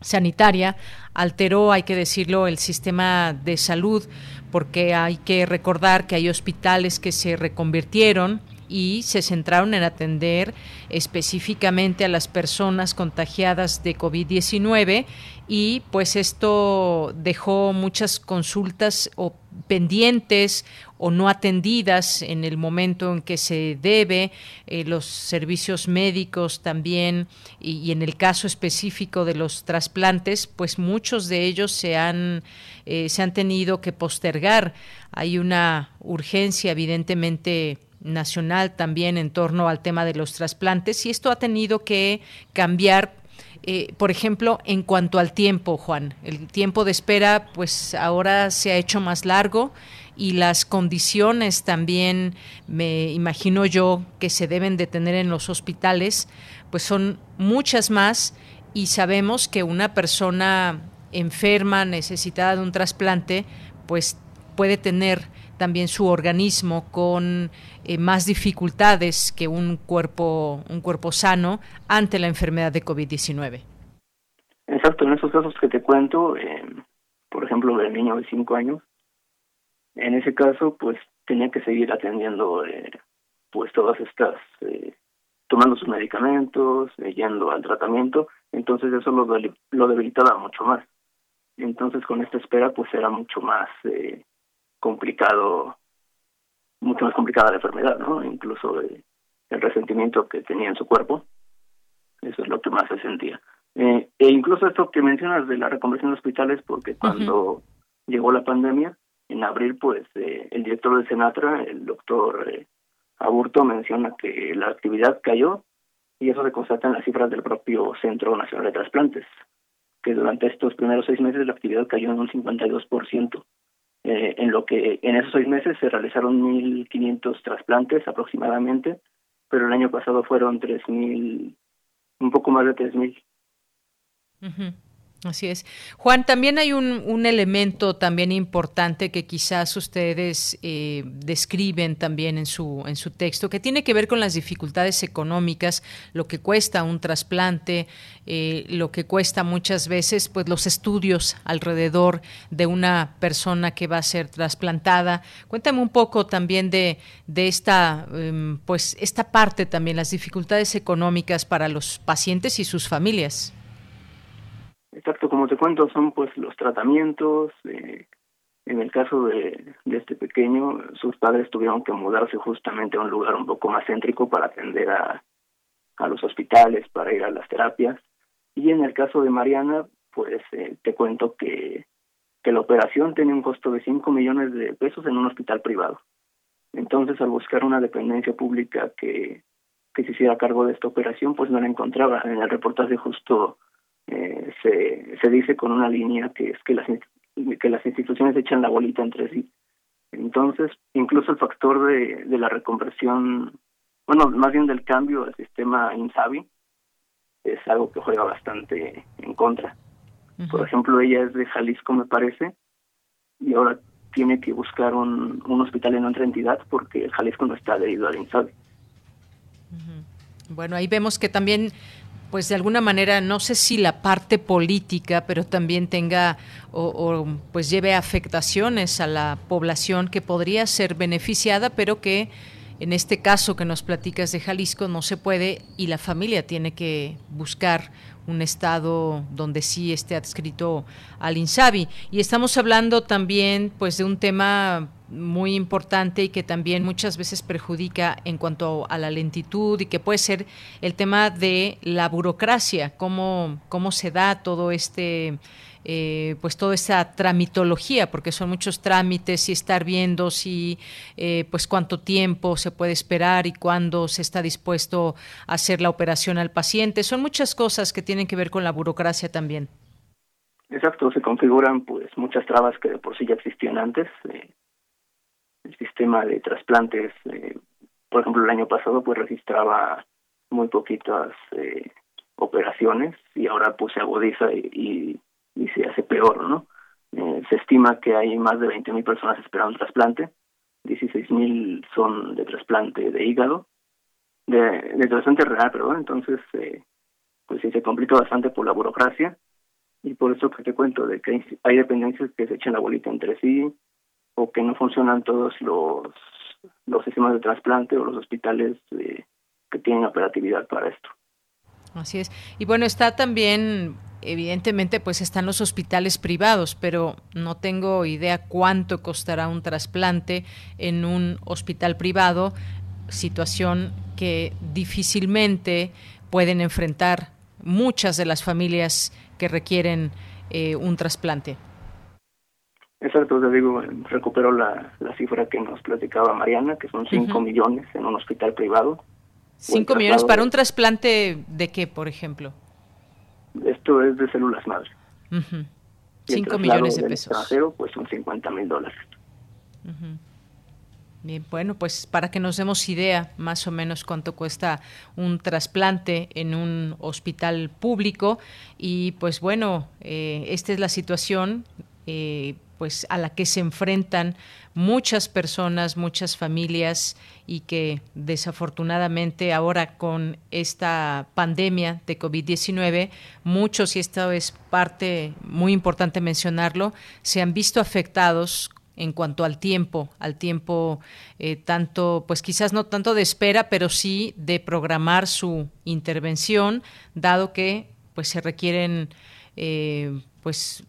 sanitaria alteró, hay que decirlo, el sistema de salud, porque hay que recordar que hay hospitales que se reconvirtieron y se centraron en atender específicamente a las personas contagiadas de COVID-19 y pues esto dejó muchas consultas o pendientes o no atendidas en el momento en que se debe, eh, los servicios médicos también, y, en el caso específico de los trasplantes, pues muchos de ellos se han, eh, se han tenido que postergar. Hay una urgencia, evidentemente, nacional también en torno al tema de los trasplantes y esto ha tenido que cambiar eh, por ejemplo, en cuanto al tiempo, Juan, el tiempo de espera, pues ahora se ha hecho más largo y las condiciones también, me imagino yo, que se deben de tener en los hospitales, pues son muchas más y sabemos que una persona enferma, necesitada de un trasplante, pues puede tener también su organismo con eh, más dificultades que un cuerpo, un cuerpo sano ante la enfermedad de COVID-19. Exacto, en esos casos que te cuento, eh, por ejemplo, del niño de 5 años, en ese caso, pues tenía que seguir atendiendo eh, pues todas estas, tomando sus medicamentos, yendo al tratamiento, entonces eso lo, lo debilitaba mucho más. Entonces con esta espera pues era mucho más complicado, mucho más complicada la enfermedad, ¿no? Incluso el resentimiento que tenía en su cuerpo, eso es lo que más se sentía. Eh, e incluso esto que mencionas de la reconversión de hospitales, porque cuando llegó la pandemia, en abril, pues eh, el director de Senatra, el doctor eh, Aburto, menciona que la actividad cayó y eso se constata en las cifras del propio Centro Nacional de Trasplantes, que durante estos primeros seis meses la actividad cayó en un 52%. Eh, en lo que en esos seis meses se realizaron 1.500 trasplantes aproximadamente pero el año pasado fueron tres mil, un poco más de tres mil. Así es. Juan, también hay un, un, elemento también importante que quizás ustedes eh, describen también en su, en su texto, que tiene que ver con las dificultades económicas, lo que cuesta un trasplante, eh, lo que cuesta muchas veces pues los estudios alrededor de una persona que va a ser trasplantada. Cuéntame un poco también de, de esta, em, pues esta parte también, las dificultades económicas para los pacientes y sus familias. Exacto, como te cuento, son pues los tratamientos. Eh, en el caso de, de este pequeño, sus padres tuvieron que mudarse justamente a un lugar un poco más céntrico para atender a, a los hospitales, para ir a las terapias. Y en el caso de Mariana, pues eh, te cuento que, que la operación tenía un costo de 5 millones de pesos en un hospital privado. Entonces, al buscar una dependencia pública que, que se hiciera cargo de esta operación, pues no la encontraba. En el reportaje justo eh, se, se dice con una línea que es que las, que las instituciones echan la bolita entre sí. Entonces, incluso el factor de, de la reconversión, bueno, más bien del cambio al sistema INSABI, es algo que juega bastante en contra. Por ejemplo, ella es de Jalisco, me parece, y ahora tiene que buscar un, un hospital en otra entidad porque Jalisco no está adherido al INSABI. Bueno, ahí vemos que también pues de alguna manera, no sé si la parte política, pero también tenga o, o, pues lleve afectaciones a la población que podría ser beneficiada, pero que en este caso que nos platicas de Jalisco no se puede y la familia tiene que buscar un estado donde sí esté adscrito al INSABI. Y estamos hablando también pues de un tema muy importante y que también muchas veces perjudica en cuanto a la lentitud y que puede ser el tema de la burocracia, cómo, cómo se da todo este eh, pues toda esa tramitología, porque son muchos trámites y estar viendo si eh, pues cuánto tiempo se puede esperar y cuándo se está dispuesto a hacer la operación al paciente. Son muchas cosas que tienen que ver con la burocracia también. Exacto, se configuran pues muchas trabas que de por sí ya existían antes. Eh, el sistema de trasplantes, eh, por ejemplo, el año pasado pues registraba muy poquitas operaciones y ahora pues se agudiza y, y se hace peor, ¿no? Eh, se estima que hay más de 20.000 personas esperando un trasplante, 16.000 son de trasplante de hígado, de, trasplante renal, perdón, entonces eh, pues sí se complica bastante por la burocracia y por eso que te cuento de que hay dependencias que se echan la bolita entre sí, o que no funcionan todos los, los sistemas de trasplante o los hospitales que tienen operatividad para esto. Así es. Y bueno, está también, evidentemente, pues están los hospitales privados, pero no tengo idea cuánto costará un trasplante en un hospital privado, situación que difícilmente pueden enfrentar muchas de las familias que requieren eh, un trasplante. Exacto, te digo, recupero la, la cifra que nos platicaba Mariana, que son 5 uh -huh. millones en un hospital privado. 5 millones para un trasplante de qué, por ejemplo? Esto es de células madre. 5 uh -huh. millones de pesos. extranjero, pues son 50 mil dólares. Uh -huh. Bien, bueno, pues para que nos demos idea más o menos cuánto cuesta un trasplante en un hospital público y pues bueno, eh, esta es la situación. Eh, pues a la que se enfrentan muchas personas, muchas familias y que desafortunadamente ahora con esta pandemia de COVID-19, muchos, y esto es parte muy importante mencionarlo, se han visto afectados en cuanto al tiempo, al tiempo eh, tanto, pues quizás no tanto de espera, pero sí de programar su intervención, dado que pues se requieren eh, pues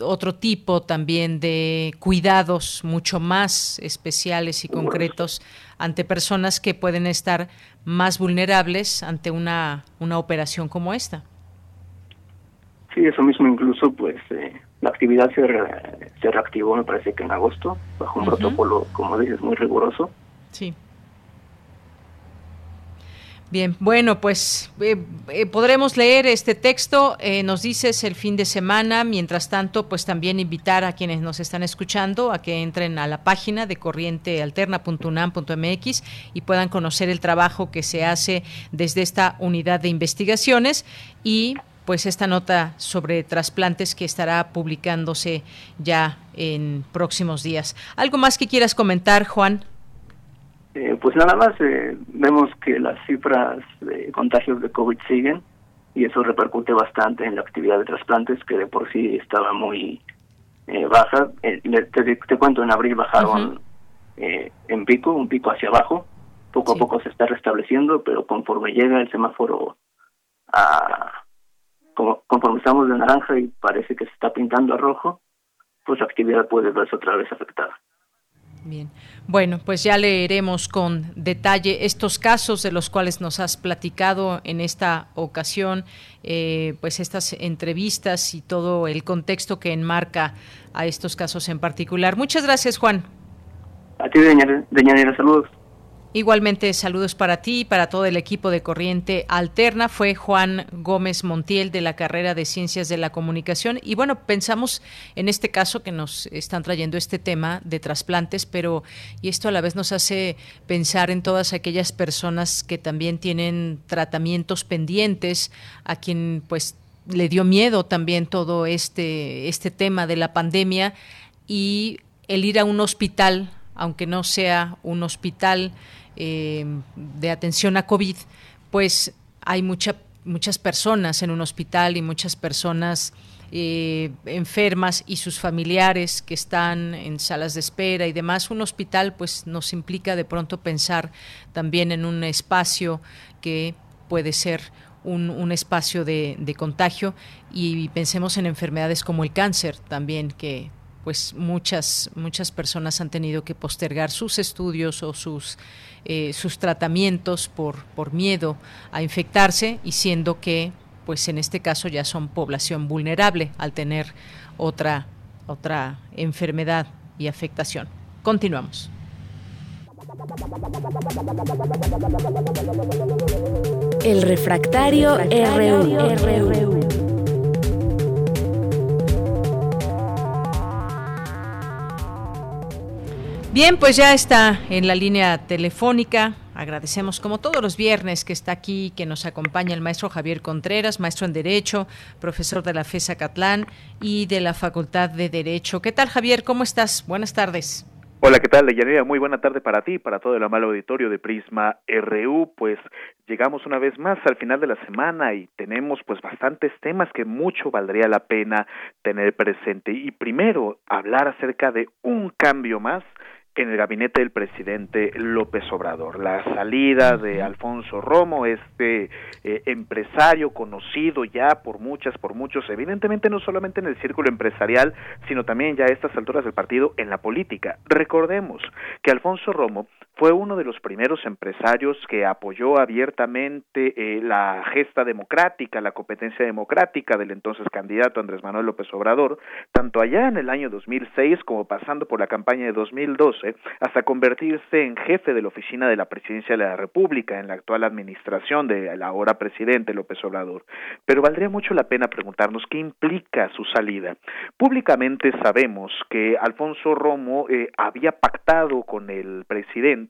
otro tipo también de cuidados mucho más especiales y concretos ante personas que pueden estar más vulnerables ante una, una operación como esta. Sí, eso mismo incluso pues eh, la actividad se, re, se reactivó me parece que en agosto bajo un uh -huh. protocolo como dices muy riguroso. Sí. Bien, bueno, pues eh, eh, podremos leer este texto, eh, nos dices el fin de semana, mientras tanto, pues también invitar a quienes nos están escuchando a que entren a la página de corrientealterna.unam.mx y puedan conocer el trabajo que se hace desde esta unidad de investigaciones y pues esta nota sobre trasplantes que estará publicándose ya en próximos días. ¿Algo más que quieras comentar, Juan? Eh, pues nada más eh, vemos que las cifras de contagios de COVID siguen y eso repercute bastante en la actividad de trasplantes que de por sí estaba muy eh, baja. Te, cuento, en abril bajaron en pico, un pico hacia abajo. Poco a poco se está restableciendo, pero conforme llega el semáforo a... Como, conforme estamos de naranja y parece que se está pintando a rojo, pues la actividad puede verse otra vez afectada. Bien. Bueno, pues ya leeremos con detalle estos casos de los cuales nos has platicado en esta ocasión, eh, pues estas entrevistas y todo el contexto que enmarca a estos casos en particular. Muchas gracias, Juan. A ti, Deñanera, saludos. Igualmente, saludos para ti y para todo el equipo de Corriente Alterna. Fue Juan Gómez Montiel de la carrera de Ciencias de la Comunicación. Y bueno, pensamos en este caso que nos están trayendo este tema de trasplantes, pero y esto a la vez nos hace pensar en todas aquellas personas que también tienen tratamientos pendientes, a quien pues le dio miedo también todo este, este tema de la pandemia y el ir a un hospital, aunque no sea un hospital, eh, de atención a COVID, pues hay mucha, muchas personas en un hospital y muchas personas eh, enfermas y sus familiares que están en salas de espera y demás. Un hospital pues nos implica de pronto pensar también en un espacio que puede ser un, un espacio de, de, contagio y pensemos en enfermedades como el cáncer también que pues muchas muchas personas han tenido que postergar sus estudios o sus eh, sus tratamientos por por miedo a infectarse y siendo que pues en este caso ya son población vulnerable al tener otra otra enfermedad y afectación. Continuamos. El refractario, RU. Bien, pues ya está en la línea telefónica. Agradecemos como todos los viernes que está aquí, que nos acompaña el maestro Javier Contreras, maestro en Derecho, profesor de la FESA Catlán y de la Facultad de Derecho. ¿Qué tal, Javier? ¿Cómo estás? Buenas tardes. Hola, ¿qué tal, Leyanera? Muy buena tarde para ti, para todo el amable auditorio de Prisma RU. Pues llegamos una vez más al final de la semana y tenemos pues bastantes temas que mucho valdría la pena tener presente. Y primero, hablar acerca de un cambio más en el gabinete del presidente López Obrador. La salida de Alfonso Romo, este eh, empresario conocido ya por muchas, por muchos, evidentemente no solamente en el círculo empresarial, sino también ya a estas alturas del partido en la política. Recordemos que Alfonso Romo fue uno de los primeros empresarios que apoyó abiertamente eh, la gesta democrática, la competencia democrática del entonces candidato Andrés Manuel López Obrador, tanto allá en el año 2006 como pasando por la campaña de 2012, hasta convertirse en jefe de la oficina de la presidencia de la República en la actual administración de la ahora presidente López Obrador. Pero valdría mucho la pena preguntarnos qué implica su salida. Públicamente sabemos que Alfonso Romo eh, había pactado con el presidente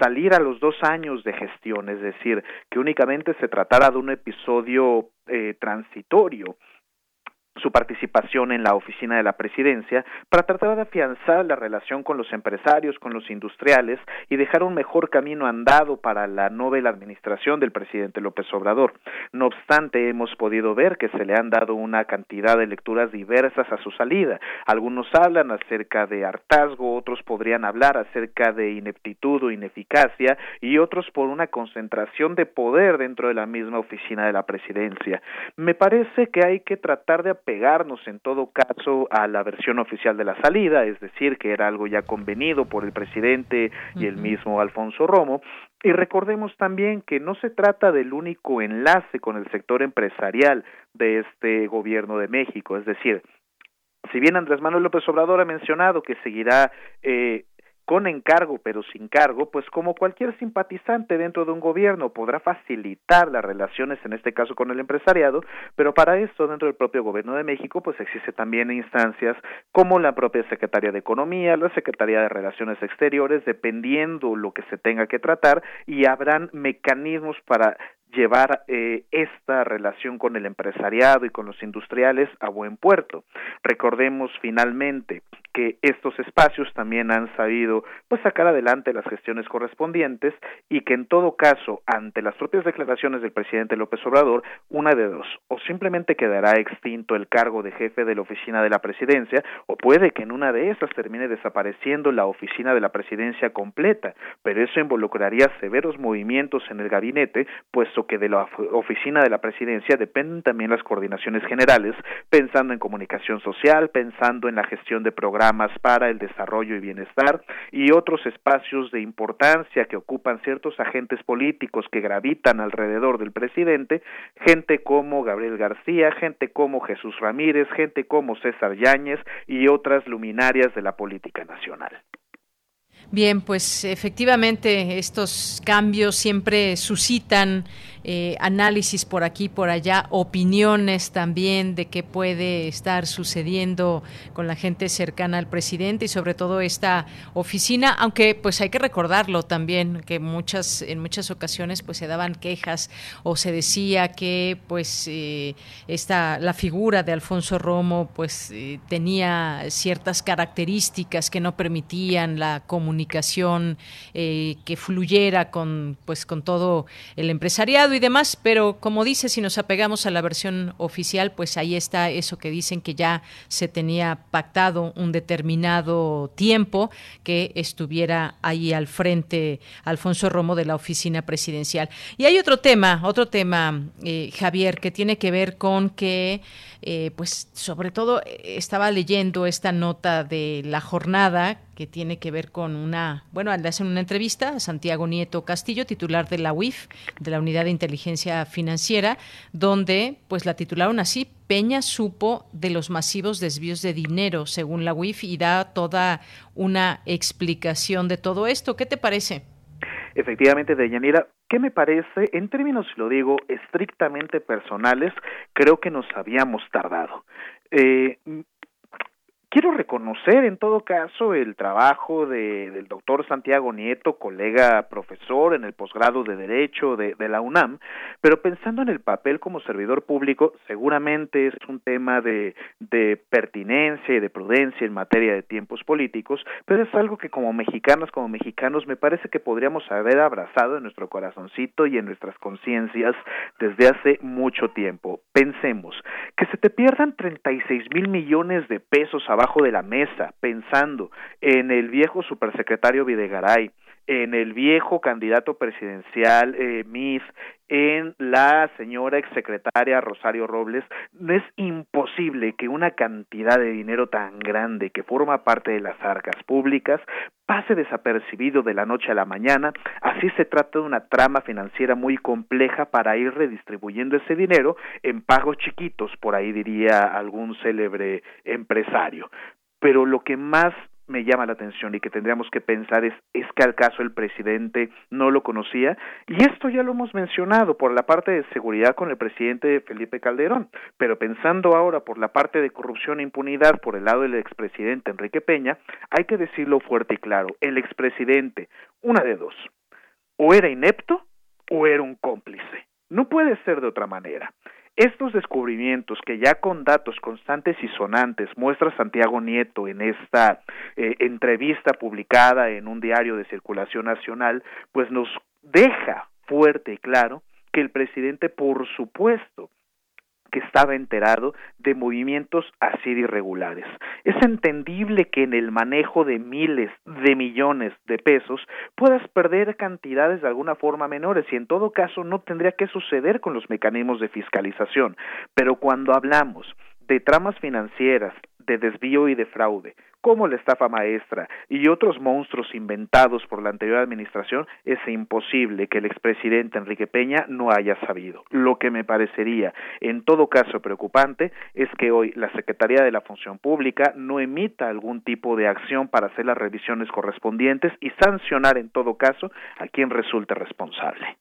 salir a los dos años de gestión, es decir, que únicamente se tratara de un episodio eh, transitorio su participación en la oficina de la presidencia para tratar de afianzar la relación con los empresarios, con los industriales y dejar un mejor camino andado para la novela administración del presidente López Obrador. No obstante, hemos podido ver que se le han dado una cantidad de lecturas diversas a su salida. Algunos hablan acerca de hartazgo, otros podrían hablar acerca de ineptitud o ineficacia y otros por una concentración de poder dentro de la misma oficina de la presidencia. Me parece que hay que tratar de pegarnos en todo caso a la versión oficial de la salida, es decir, que era algo ya convenido por el presidente y el mismo Alfonso Romo, y recordemos también que no se trata del único enlace con el sector empresarial de este gobierno de México, es decir, si bien Andrés Manuel López Obrador ha mencionado que seguirá eh, con encargo pero sin cargo, pues como cualquier simpatizante dentro de un gobierno podrá facilitar las relaciones, en este caso con el empresariado, pero para esto dentro del propio gobierno de México, pues existe también instancias como la propia Secretaría de Economía, la Secretaría de Relaciones Exteriores, dependiendo lo que se tenga que tratar, y habrán mecanismos para llevar eh, esta relación con el empresariado y con los industriales a buen puerto. Recordemos finalmente que estos espacios también han sabido pues sacar adelante las gestiones correspondientes y que en todo caso ante las propias declaraciones del presidente López Obrador una de dos o simplemente quedará extinto el cargo de jefe de la oficina de la presidencia o puede que en una de esas termine desapareciendo la oficina de la presidencia completa pero eso involucraría severos movimientos en el gabinete pues que de la oficina de la presidencia dependen también las coordinaciones generales, pensando en comunicación social, pensando en la gestión de programas para el desarrollo y bienestar y otros espacios de importancia que ocupan ciertos agentes políticos que gravitan alrededor del presidente, gente como Gabriel García, gente como Jesús Ramírez, gente como César Yáñez y otras luminarias de la política nacional. Bien, pues efectivamente estos cambios siempre suscitan eh, análisis por aquí, por allá, opiniones también de qué puede estar sucediendo con la gente cercana al presidente y sobre todo esta oficina, aunque pues hay que recordarlo también que muchas en muchas ocasiones pues se daban quejas o se decía que pues eh, esta la figura de Alfonso Romo pues eh, tenía ciertas características que no permitían la comunicación que fluyera con pues con todo el empresariado demás, pero como dice, si nos apegamos a la versión oficial, pues ahí está eso que dicen que ya se tenía pactado un determinado tiempo que estuviera ahí al frente Alfonso Romo de la oficina presidencial. Y hay otro tema, otro tema, eh, Javier, que tiene que ver con que eh, pues sobre todo eh, estaba leyendo esta nota de la jornada que tiene que ver con una, bueno, le hacen una entrevista a Santiago Nieto Castillo, titular de la UIF, de la Unidad de Inteligencia Financiera, donde pues la titularon así, Peña supo de los masivos desvíos de dinero, según la UIF, y da toda una explicación de todo esto. ¿Qué te parece? Efectivamente, Deyanira, ¿qué me parece? En términos, lo digo, estrictamente personales, creo que nos habíamos tardado. Eh, Quiero reconocer en todo caso el trabajo de, del doctor Santiago Nieto, colega profesor en el posgrado de Derecho de, la UNAM, pero pensando en el papel como servidor público, seguramente es un tema de, de pertinencia y de prudencia en materia de tiempos políticos, pero es algo que como mexicanos, como mexicanos, me parece que podríamos haber abrazado en nuestro corazoncito y en nuestras conciencias desde hace mucho tiempo. Pensemos, que se te pierdan 36 mil millones de pesos a abajo de la mesa, pensando en el viejo supersecretario Videgaray, en el viejo candidato presidencial eh, MIS, en la señora exsecretaria Rosario Robles, es imposible que una cantidad de dinero tan grande que forma parte de las arcas públicas pase desapercibido de la noche a la mañana, así se trata de una trama financiera muy compleja para ir redistribuyendo ese dinero en pagos chiquitos, por ahí diría algún célebre empresario. Pero lo que más me llama la atención y que tendríamos que pensar es, es que al caso el presidente no lo conocía y esto ya lo hemos mencionado por la parte de seguridad con el presidente Felipe Calderón, pero pensando ahora por la parte de corrupción e impunidad por el lado del expresidente Enrique Peña, hay que decirlo fuerte y claro, el expresidente, una de dos, o era inepto o era un cómplice. No puede ser de otra manera. Estos descubrimientos que ya con datos constantes y sonantes muestra Santiago Nieto en esta eh, entrevista publicada en un diario de circulación nacional, pues nos deja fuerte y claro que el presidente, por supuesto, que estaba enterado de movimientos así de irregulares. Es entendible que en el manejo de miles de millones de pesos puedas perder cantidades de alguna forma menores y en todo caso no tendría que suceder con los mecanismos de fiscalización. Pero cuando hablamos de tramas financieras, de desvío y de fraude, como la estafa maestra y otros monstruos inventados por la anterior administración, es imposible que el expresidente Enrique Peña no haya sabido. Lo que me parecería, en todo caso, preocupante es que hoy la Secretaría de la Función Pública no emita algún tipo de acción para hacer las revisiones correspondientes y sancionar en todo caso a quien resulte responsable.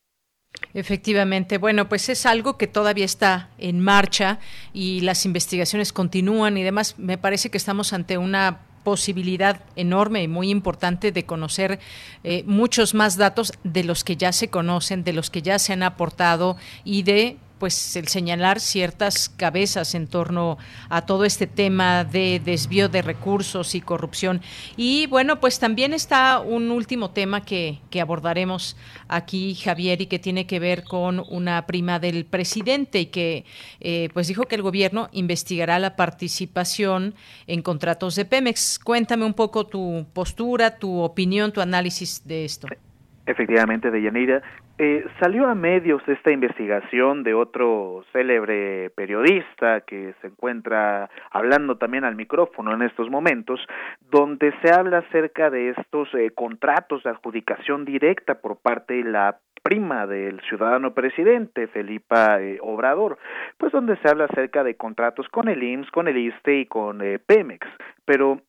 Efectivamente, bueno, pues es algo que todavía está en marcha y las investigaciones continúan y demás. Me parece que estamos ante una posibilidad enorme y muy importante de conocer eh, muchos más datos de los que ya se conocen, de los que ya se han aportado y de pues el señalar ciertas cabezas en torno a todo este tema de desvío de recursos y corrupción. Y bueno, pues también está un último tema que, que abordaremos aquí, Javier, y que tiene que ver con una prima del presidente y que eh, pues dijo que el gobierno investigará la participación en contratos de Pemex. Cuéntame un poco tu postura, tu opinión, tu análisis de esto. Efectivamente, Deyanira, eh, salió a medios esta investigación de otro célebre periodista que se encuentra hablando también al micrófono en estos momentos, donde se habla acerca de estos eh, contratos de adjudicación directa por parte de la prima del ciudadano presidente, Felipa eh, Obrador, pues donde se habla acerca de contratos con el IMSS, con el ISTE y con Pemex. Pero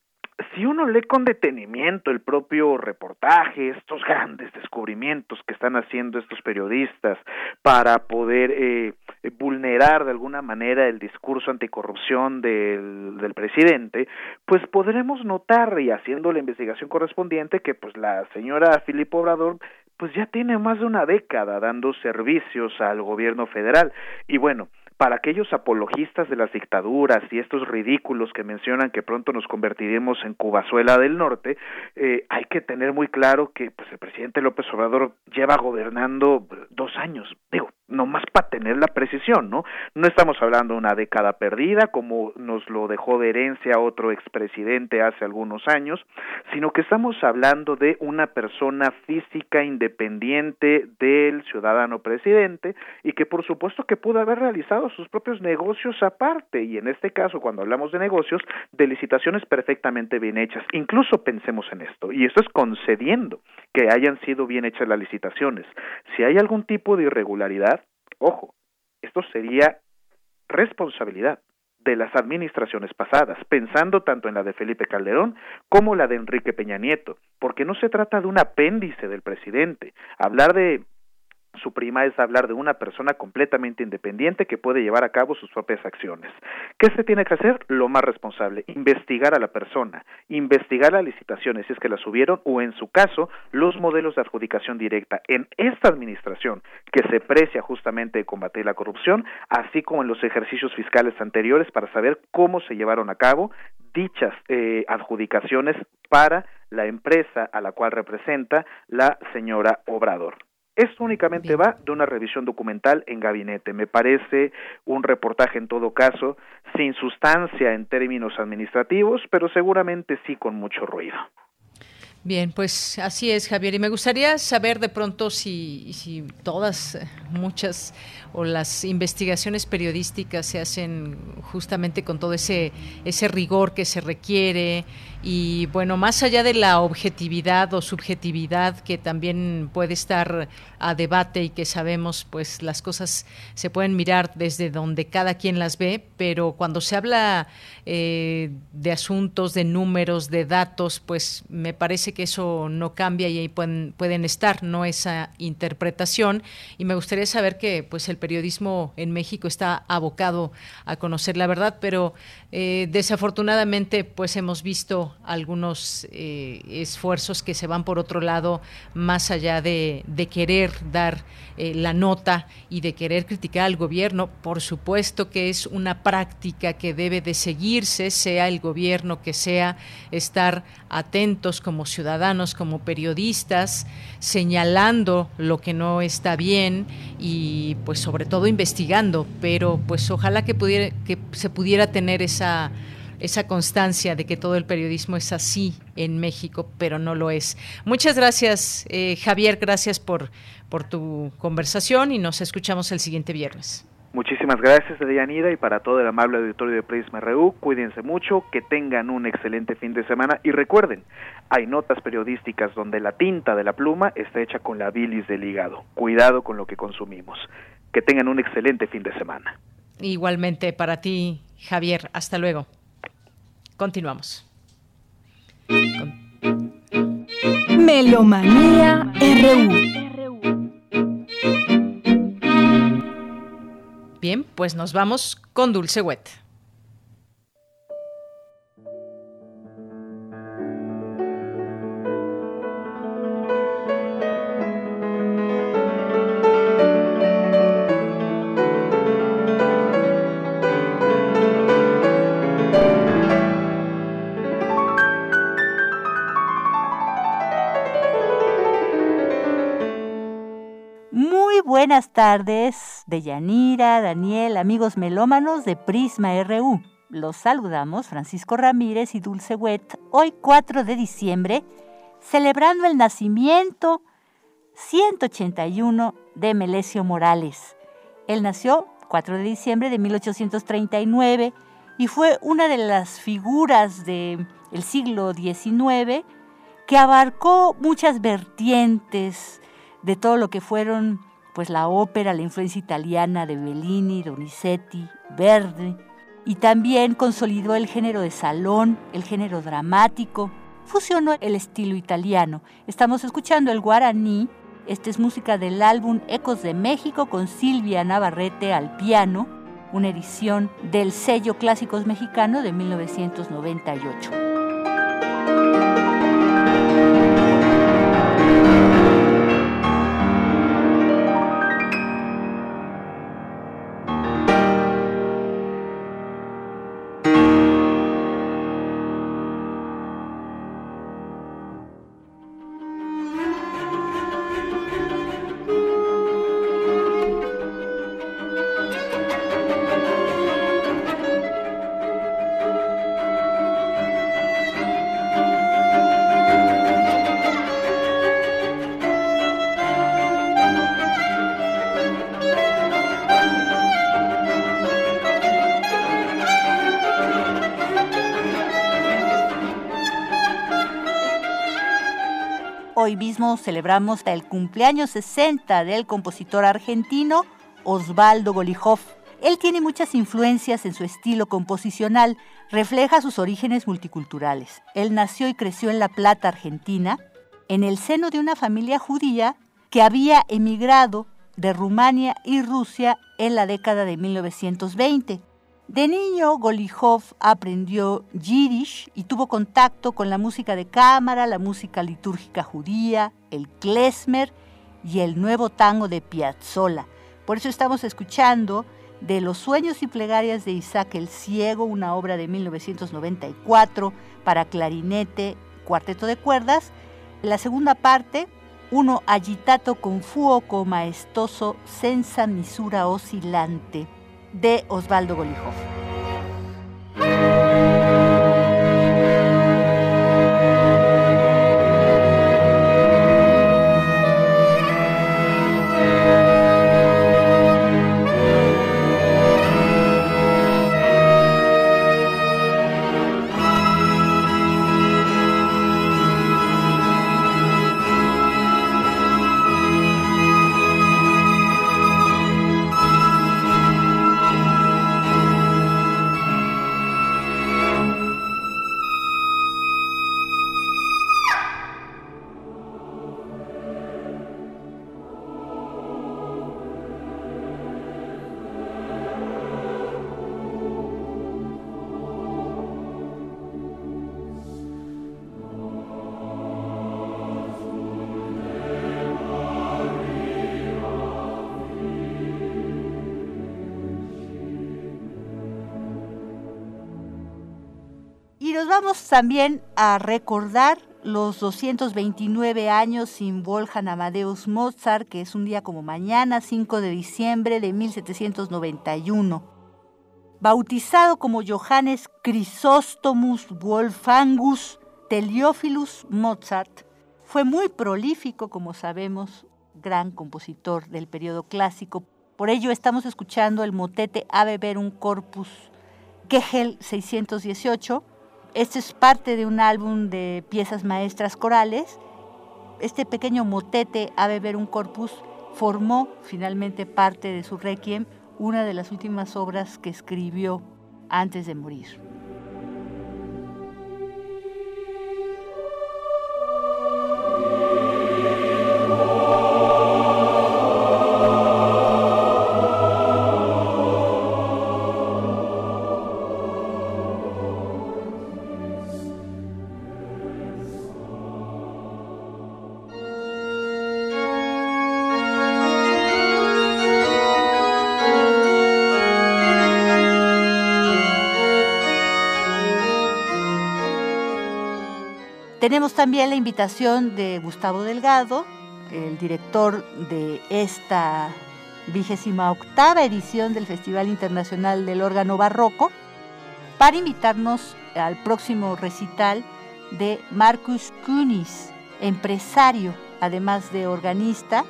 si uno lee con detenimiento el propio reportaje, estos grandes descubrimientos que están haciendo estos periodistas para poder eh, vulnerar de alguna manera el discurso anticorrupción del, del presidente, pues podremos notar y haciendo la investigación correspondiente que pues la señora Filipo Obrador pues ya tiene más de una década dando servicios al gobierno federal. Y bueno, para aquellos apologistas de las dictaduras y estos ridículos que mencionan que pronto nos convertiremos en Cubazuela del Norte, eh, hay que tener muy claro que pues, el presidente López Obrador lleva gobernando dos años, digo, nomás para tener la precisión, ¿no? No estamos hablando de una década perdida, como nos lo dejó de herencia otro expresidente hace algunos años, sino que estamos hablando de una persona física independiente del ciudadano presidente y que por supuesto que pudo haber realizado sus propios negocios aparte, y en este caso, cuando hablamos de negocios, de licitaciones perfectamente bien hechas. Incluso pensemos en esto, y esto es concediendo que hayan sido bien hechas las licitaciones. Si hay algún tipo de irregularidad, ojo, esto sería responsabilidad de las administraciones pasadas, pensando tanto en la de Felipe Calderón como la de Enrique Peña Nieto, porque no se trata de un apéndice del presidente. Hablar de su prima es hablar de una persona completamente independiente que puede llevar a cabo sus propias acciones. ¿Qué se tiene que hacer? Lo más responsable, investigar a la persona, investigar las licitaciones si es que las subieron o en su caso los modelos de adjudicación directa en esta administración que se precia justamente de combatir la corrupción, así como en los ejercicios fiscales anteriores para saber cómo se llevaron a cabo dichas eh, adjudicaciones para la empresa a la cual representa la señora Obrador. Esto únicamente va de una revisión documental en gabinete. Me parece un reportaje en todo caso sin sustancia en términos administrativos, pero seguramente sí con mucho ruido. Bien, pues así es, Javier. Y me gustaría saber de pronto si, si todas, muchas o las investigaciones periodísticas se hacen justamente con todo ese, ese rigor que se requiere, y bueno, más allá de la objetividad o subjetividad que también puede estar a debate y que sabemos, pues las cosas se pueden mirar desde donde cada quien las ve, pero cuando se habla eh, de asuntos, de números, de datos, pues me parece que eso no cambia y ahí pueden, pueden estar, no esa interpretación. Y me gustaría saber que pues el periodismo en México está abocado a conocer la verdad, pero eh, desafortunadamente pues hemos visto algunos eh, esfuerzos que se van por otro lado, más allá de, querer dar eh, la nota y de querer criticar al gobierno. Por supuesto que es una práctica que debe de seguirse, sea el gobierno que sea, estar atentos como ciudadanos, como periodistas, señalando lo que no está bien y pues sobre todo investigando, pero pues ojalá que pudiera que se pudiera tener esa constancia de que todo el periodismo es así en México, pero no lo es. Muchas gracias, eh, Javier, gracias por, por tu conversación y nos escuchamos el siguiente viernes. Muchísimas gracias, Deyanira, y para todo el amable auditorio de Prisma RU, cuídense mucho, que tengan un excelente fin de semana y recuerden, hay notas periodísticas donde la tinta de la pluma está hecha con la bilis del hígado. Cuidado con lo que consumimos. Que tengan un excelente fin de semana. Igualmente para ti, Javier. Hasta luego. Continuamos. Melomanía RU. Bien, pues nos vamos con Dulce Wet. Buenas tardes de Yanira, Daniel, amigos melómanos de Prisma RU. Los saludamos Francisco Ramírez y Dulce Wet hoy 4 de diciembre, celebrando el nacimiento 181 de Melesio Morales. Él nació 4 de diciembre de 1839 y fue una de las figuras del siglo XIX que abarcó muchas vertientes de todo lo que fueron pues la ópera, la influencia italiana de Bellini, Donizetti, Verdi, y también consolidó el género de salón, el género dramático, fusionó el estilo italiano. Estamos escuchando el guaraní, esta es música del álbum Ecos de México con Silvia Navarrete al piano, una edición del sello Clásicos Mexicano de 1998. Hoy mismo celebramos el cumpleaños 60 del compositor argentino Osvaldo Golijov. Él tiene muchas influencias en su estilo composicional, refleja sus orígenes multiculturales. Él nació y creció en La Plata, Argentina, en el seno de una familia judía que había emigrado de Rumania y Rusia en la década de 1920. De niño, Golijov aprendió yiddish y tuvo contacto con la música de cámara, la música litúrgica judía, el klezmer y el nuevo tango de Piazzolla. Por eso estamos escuchando de Los sueños y plegarias de Isaac el Ciego, una obra de 1994 para clarinete, cuarteto de cuerdas. La segunda parte, uno agitato con fuoco maestoso senza misura oscilante de Osvaldo Golijov. También a recordar los 229 años sin Wolfgang Amadeus Mozart, que es un día como mañana, 5 de diciembre de 1791. Bautizado como Johannes Chrysostomus Wolfgangus Teleophilus Mozart, fue muy prolífico, como sabemos, gran compositor del periodo clásico, Por ello estamos escuchando el motete Ave Verum Corpus Kegel 618. Este es parte de un álbum de piezas maestras corales. Este pequeño motete Ave Verum Corpus formó finalmente parte de su requiem, una de las últimas obras que escribió antes de morir. Tenemos también la invitación de Gustavo Delgado, el director de esta vigésima octava edición del Festival Internacional del Órgano Barroco, para invitarnos al próximo recital de Marcus Kunis, empresario, además de organista,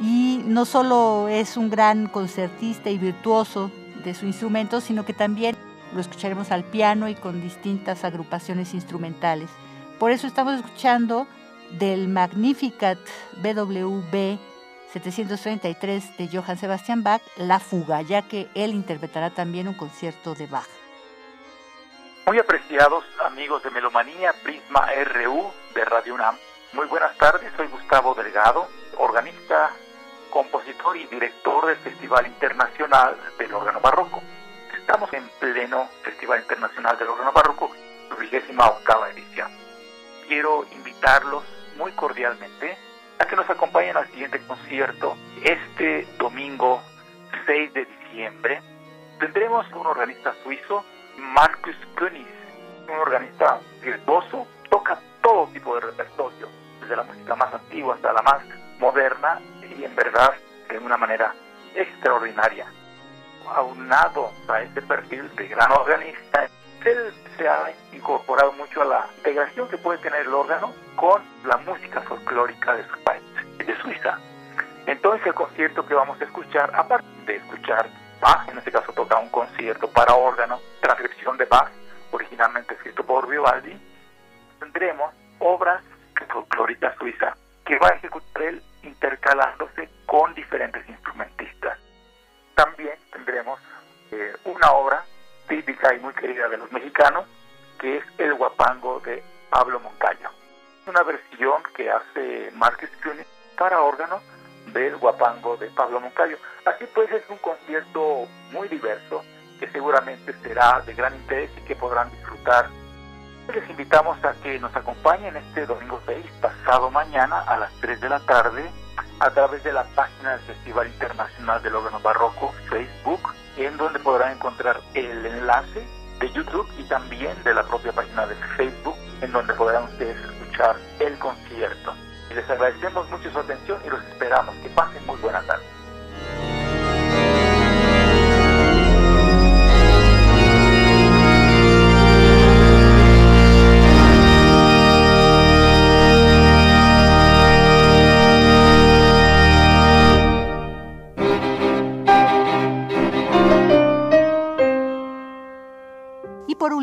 y no solo es un gran concertista y virtuoso de su instrumento, sino que también lo escucharemos al piano y con distintas agrupaciones instrumentales. Por eso estamos escuchando del Magnificat BWV 733 de Johann Sebastian Bach, La Fuga, ya que él interpretará también un concierto de Bach. Muy apreciados amigos de Melomanía Prisma RU de Radio UNAM. Muy buenas tardes, soy Gustavo Delgado, organista, compositor y director del Festival Internacional del Órgano Barroco. Estamos en pleno Festival Internacional del Órgano Barroco, vigésima octava edición quiero invitarlos muy cordialmente a que nos acompañen al siguiente concierto este domingo 6 de diciembre. Tendremos un organista suizo, Marcus König, un organista virtuoso, toca todo tipo de repertorio, desde la música más antigua hasta la más moderna y en verdad de una manera extraordinaria. Aunado a este perfil de gran organista, él se ha incorporado mucho a la integración que puede tener el órgano con la música folclórica de su país, de Suiza. Entonces el concierto que vamos a escuchar, aparte de escuchar Bach, en este caso toca un concierto para órgano, transcripción de Bach, originalmente escrito por Vivaldi, tendremos obras folclóricas suiza que va a ejecutar él intercalándose con diferentes instrumentistas. También tendremos eh, una obra típica y muy querida de los mexicanos, que es el guapango de Pablo Moncayo. Una versión que hace Márquez Cuny para órgano del guapango de Pablo Moncayo. Así pues es un concierto muy diverso que seguramente será de gran interés y que podrán disfrutar. Les invitamos a que nos acompañen este domingo 6, pasado mañana a las 3 de la tarde, a través de la página del Festival Internacional del Órgano Barroco, Facebook, en donde podrán encontrar el enlace de YouTube y también de la propia página de Facebook, en donde podrán ustedes escuchar el concierto. Y les agradecemos mucho su atención y los esperamos. Que pasen muy buena tarde.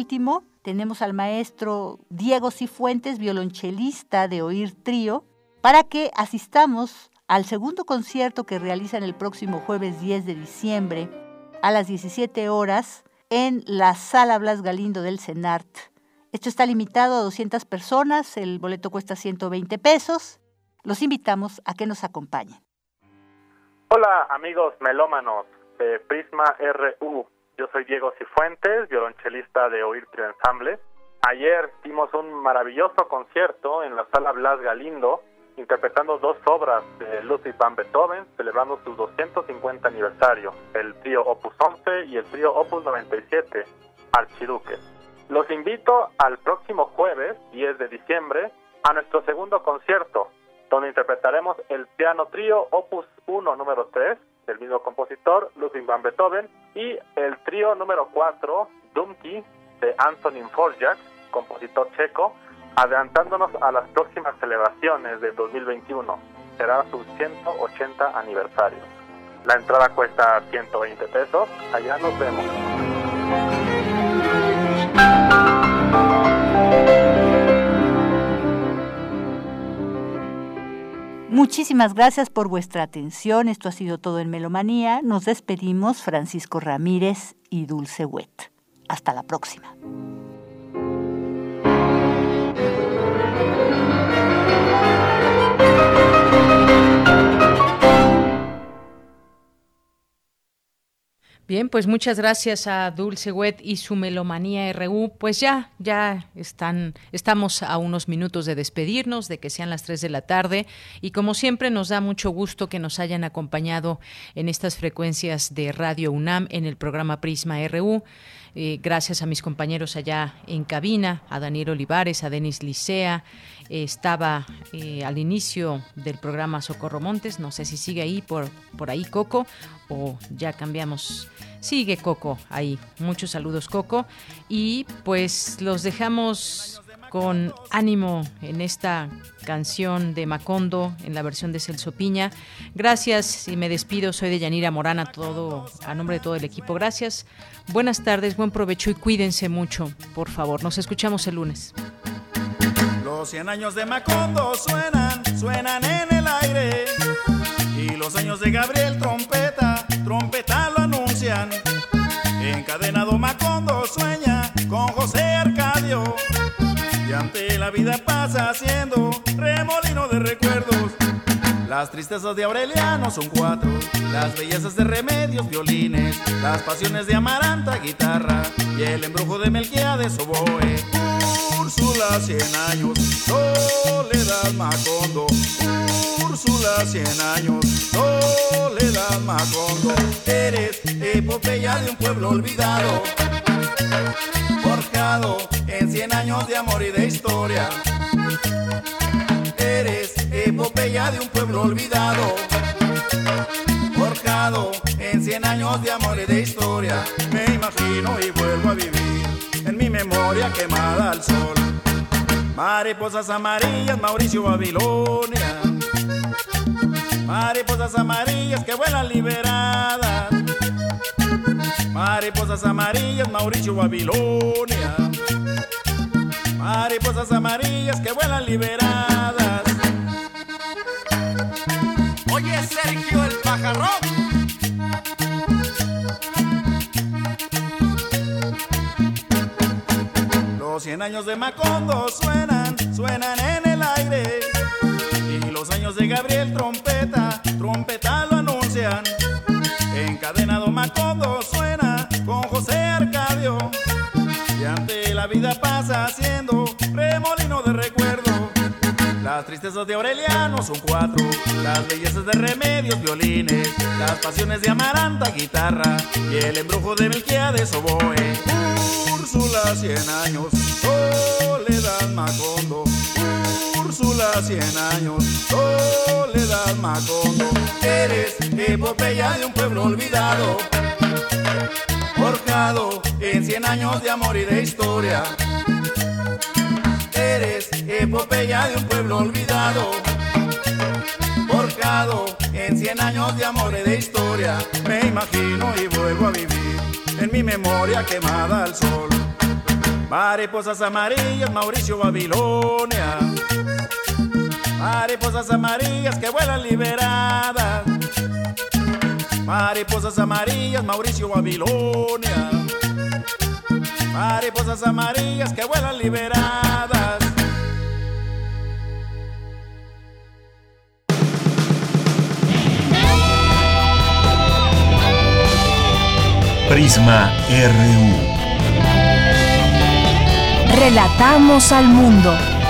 Último, tenemos al maestro Diego Cifuentes, violonchelista de Oír Trío, para que asistamos al segundo concierto que realizan el próximo jueves 10 de diciembre a las 17 horas en la Sala Blas Galindo del CENART. Esto está limitado a 200 personas, el boleto cuesta 120 pesos. Los invitamos a que nos acompañen. Hola amigos melómanos de Prisma RU. Yo soy Diego Cifuentes, violonchelista de Oír Trio Ensamble. Ayer dimos un maravilloso concierto en la sala Blas Galindo, interpretando dos obras de Ludwig van Beethoven, celebrando su 250 aniversario, el trío Opus 11 y el trío Opus 97, Archiduque. Los invito al próximo jueves, 10 de diciembre, a nuestro segundo concierto, donde interpretaremos el piano trío Opus 1 número 3 del mismo compositor, Ludwig van Beethoven, y el trío número 4, Dumki, de Antonin Forjak, compositor checo, adelantándonos a las próximas celebraciones de 2021. Será su 180 aniversario. La entrada cuesta 120 pesos. Allá nos vemos. Muchísimas gracias por vuestra atención. Esto ha sido todo en Melomanía. Nos despedimos Francisco Ramírez y Dulce Wet. Hasta la próxima. Bien, pues muchas gracias a Dulce Wet y su Melomanía RU. Pues ya, ya están, estamos a unos minutos de despedirnos, de que sean las 3 de la tarde. Y como siempre, nos da mucho gusto que nos hayan acompañado en estas frecuencias de Radio UNAM en el programa Prisma RU. Eh, gracias a mis compañeros allá en cabina, a Daniel Olivares, a Denis Licea. Eh, estaba eh, al inicio del programa Socorro Montes, no sé si sigue ahí por, por ahí Coco o ya cambiamos. Sigue Coco ahí. Muchos saludos Coco. Y pues los dejamos con ánimo en esta canción de Macondo en la versión de Celso Piña. Gracias y me despido. Soy de Yanira Morana, todo a nombre de todo el equipo. Gracias. Buenas tardes, buen provecho y cuídense mucho, por favor. Nos escuchamos el lunes. Los 100 años de Macondo suenan, suenan en el aire. Y los años de Gabriel Trompeta, trompeta lo anuncian. Encadenado Macondo sueña con José Arcadio. Y ante la vida pasa haciendo remolino de recuerdos. Las tristezas de Aureliano son cuatro, las bellezas de Remedios, violines, las pasiones de Amaranta, guitarra, y el embrujo de Melquiades, oboe. Úrsula, cien años, Soledad Macondo. Úrsula, cien años, Soledad Macondo. Eres epopeya de un pueblo olvidado, forjado cien años de amor y de historia. Eres epopeya de un pueblo olvidado, forjado en cien años de amor y de historia. Me imagino y vuelvo a vivir en mi memoria quemada al sol. Mariposas amarillas, Mauricio Babilonia. Mariposas amarillas que vuelan liberadas. Mariposas amarillas, Mauricio Babilonia. Mariposas amarillas que vuelan liberadas. Oye, Sergio el pajarrón. Los cien años de Macondo suenan, suenan en el aire. Y los años de Gabriel Trompeta, trompeta la vida pasa haciendo remolino de recuerdo. Las tristezas de Aureliano son cuatro, las bellezas de Remedios, violines, las pasiones de Amaranta, guitarra, y el embrujo de Melquiades, oboe. Úrsula, cien años, Soledad Macondo. Úrsula, cien años, Soledad Macondo. Eres epopeya de un pueblo olvidado, forjado en cien años de amor y de historia. Eres epopeya de un pueblo olvidado, forjado en cien años de amor y de historia. Me imagino y vuelvo a vivir en mi memoria quemada al sol. Mariposas amarillas, Mauricio Babilonia. Mariposas amarillas que vuelan liberadas. Mariposas amarillas, Mauricio Babilonia. Mariposas amarillas que vuelan liberadas. Prisma RU. Relatamos al mundo.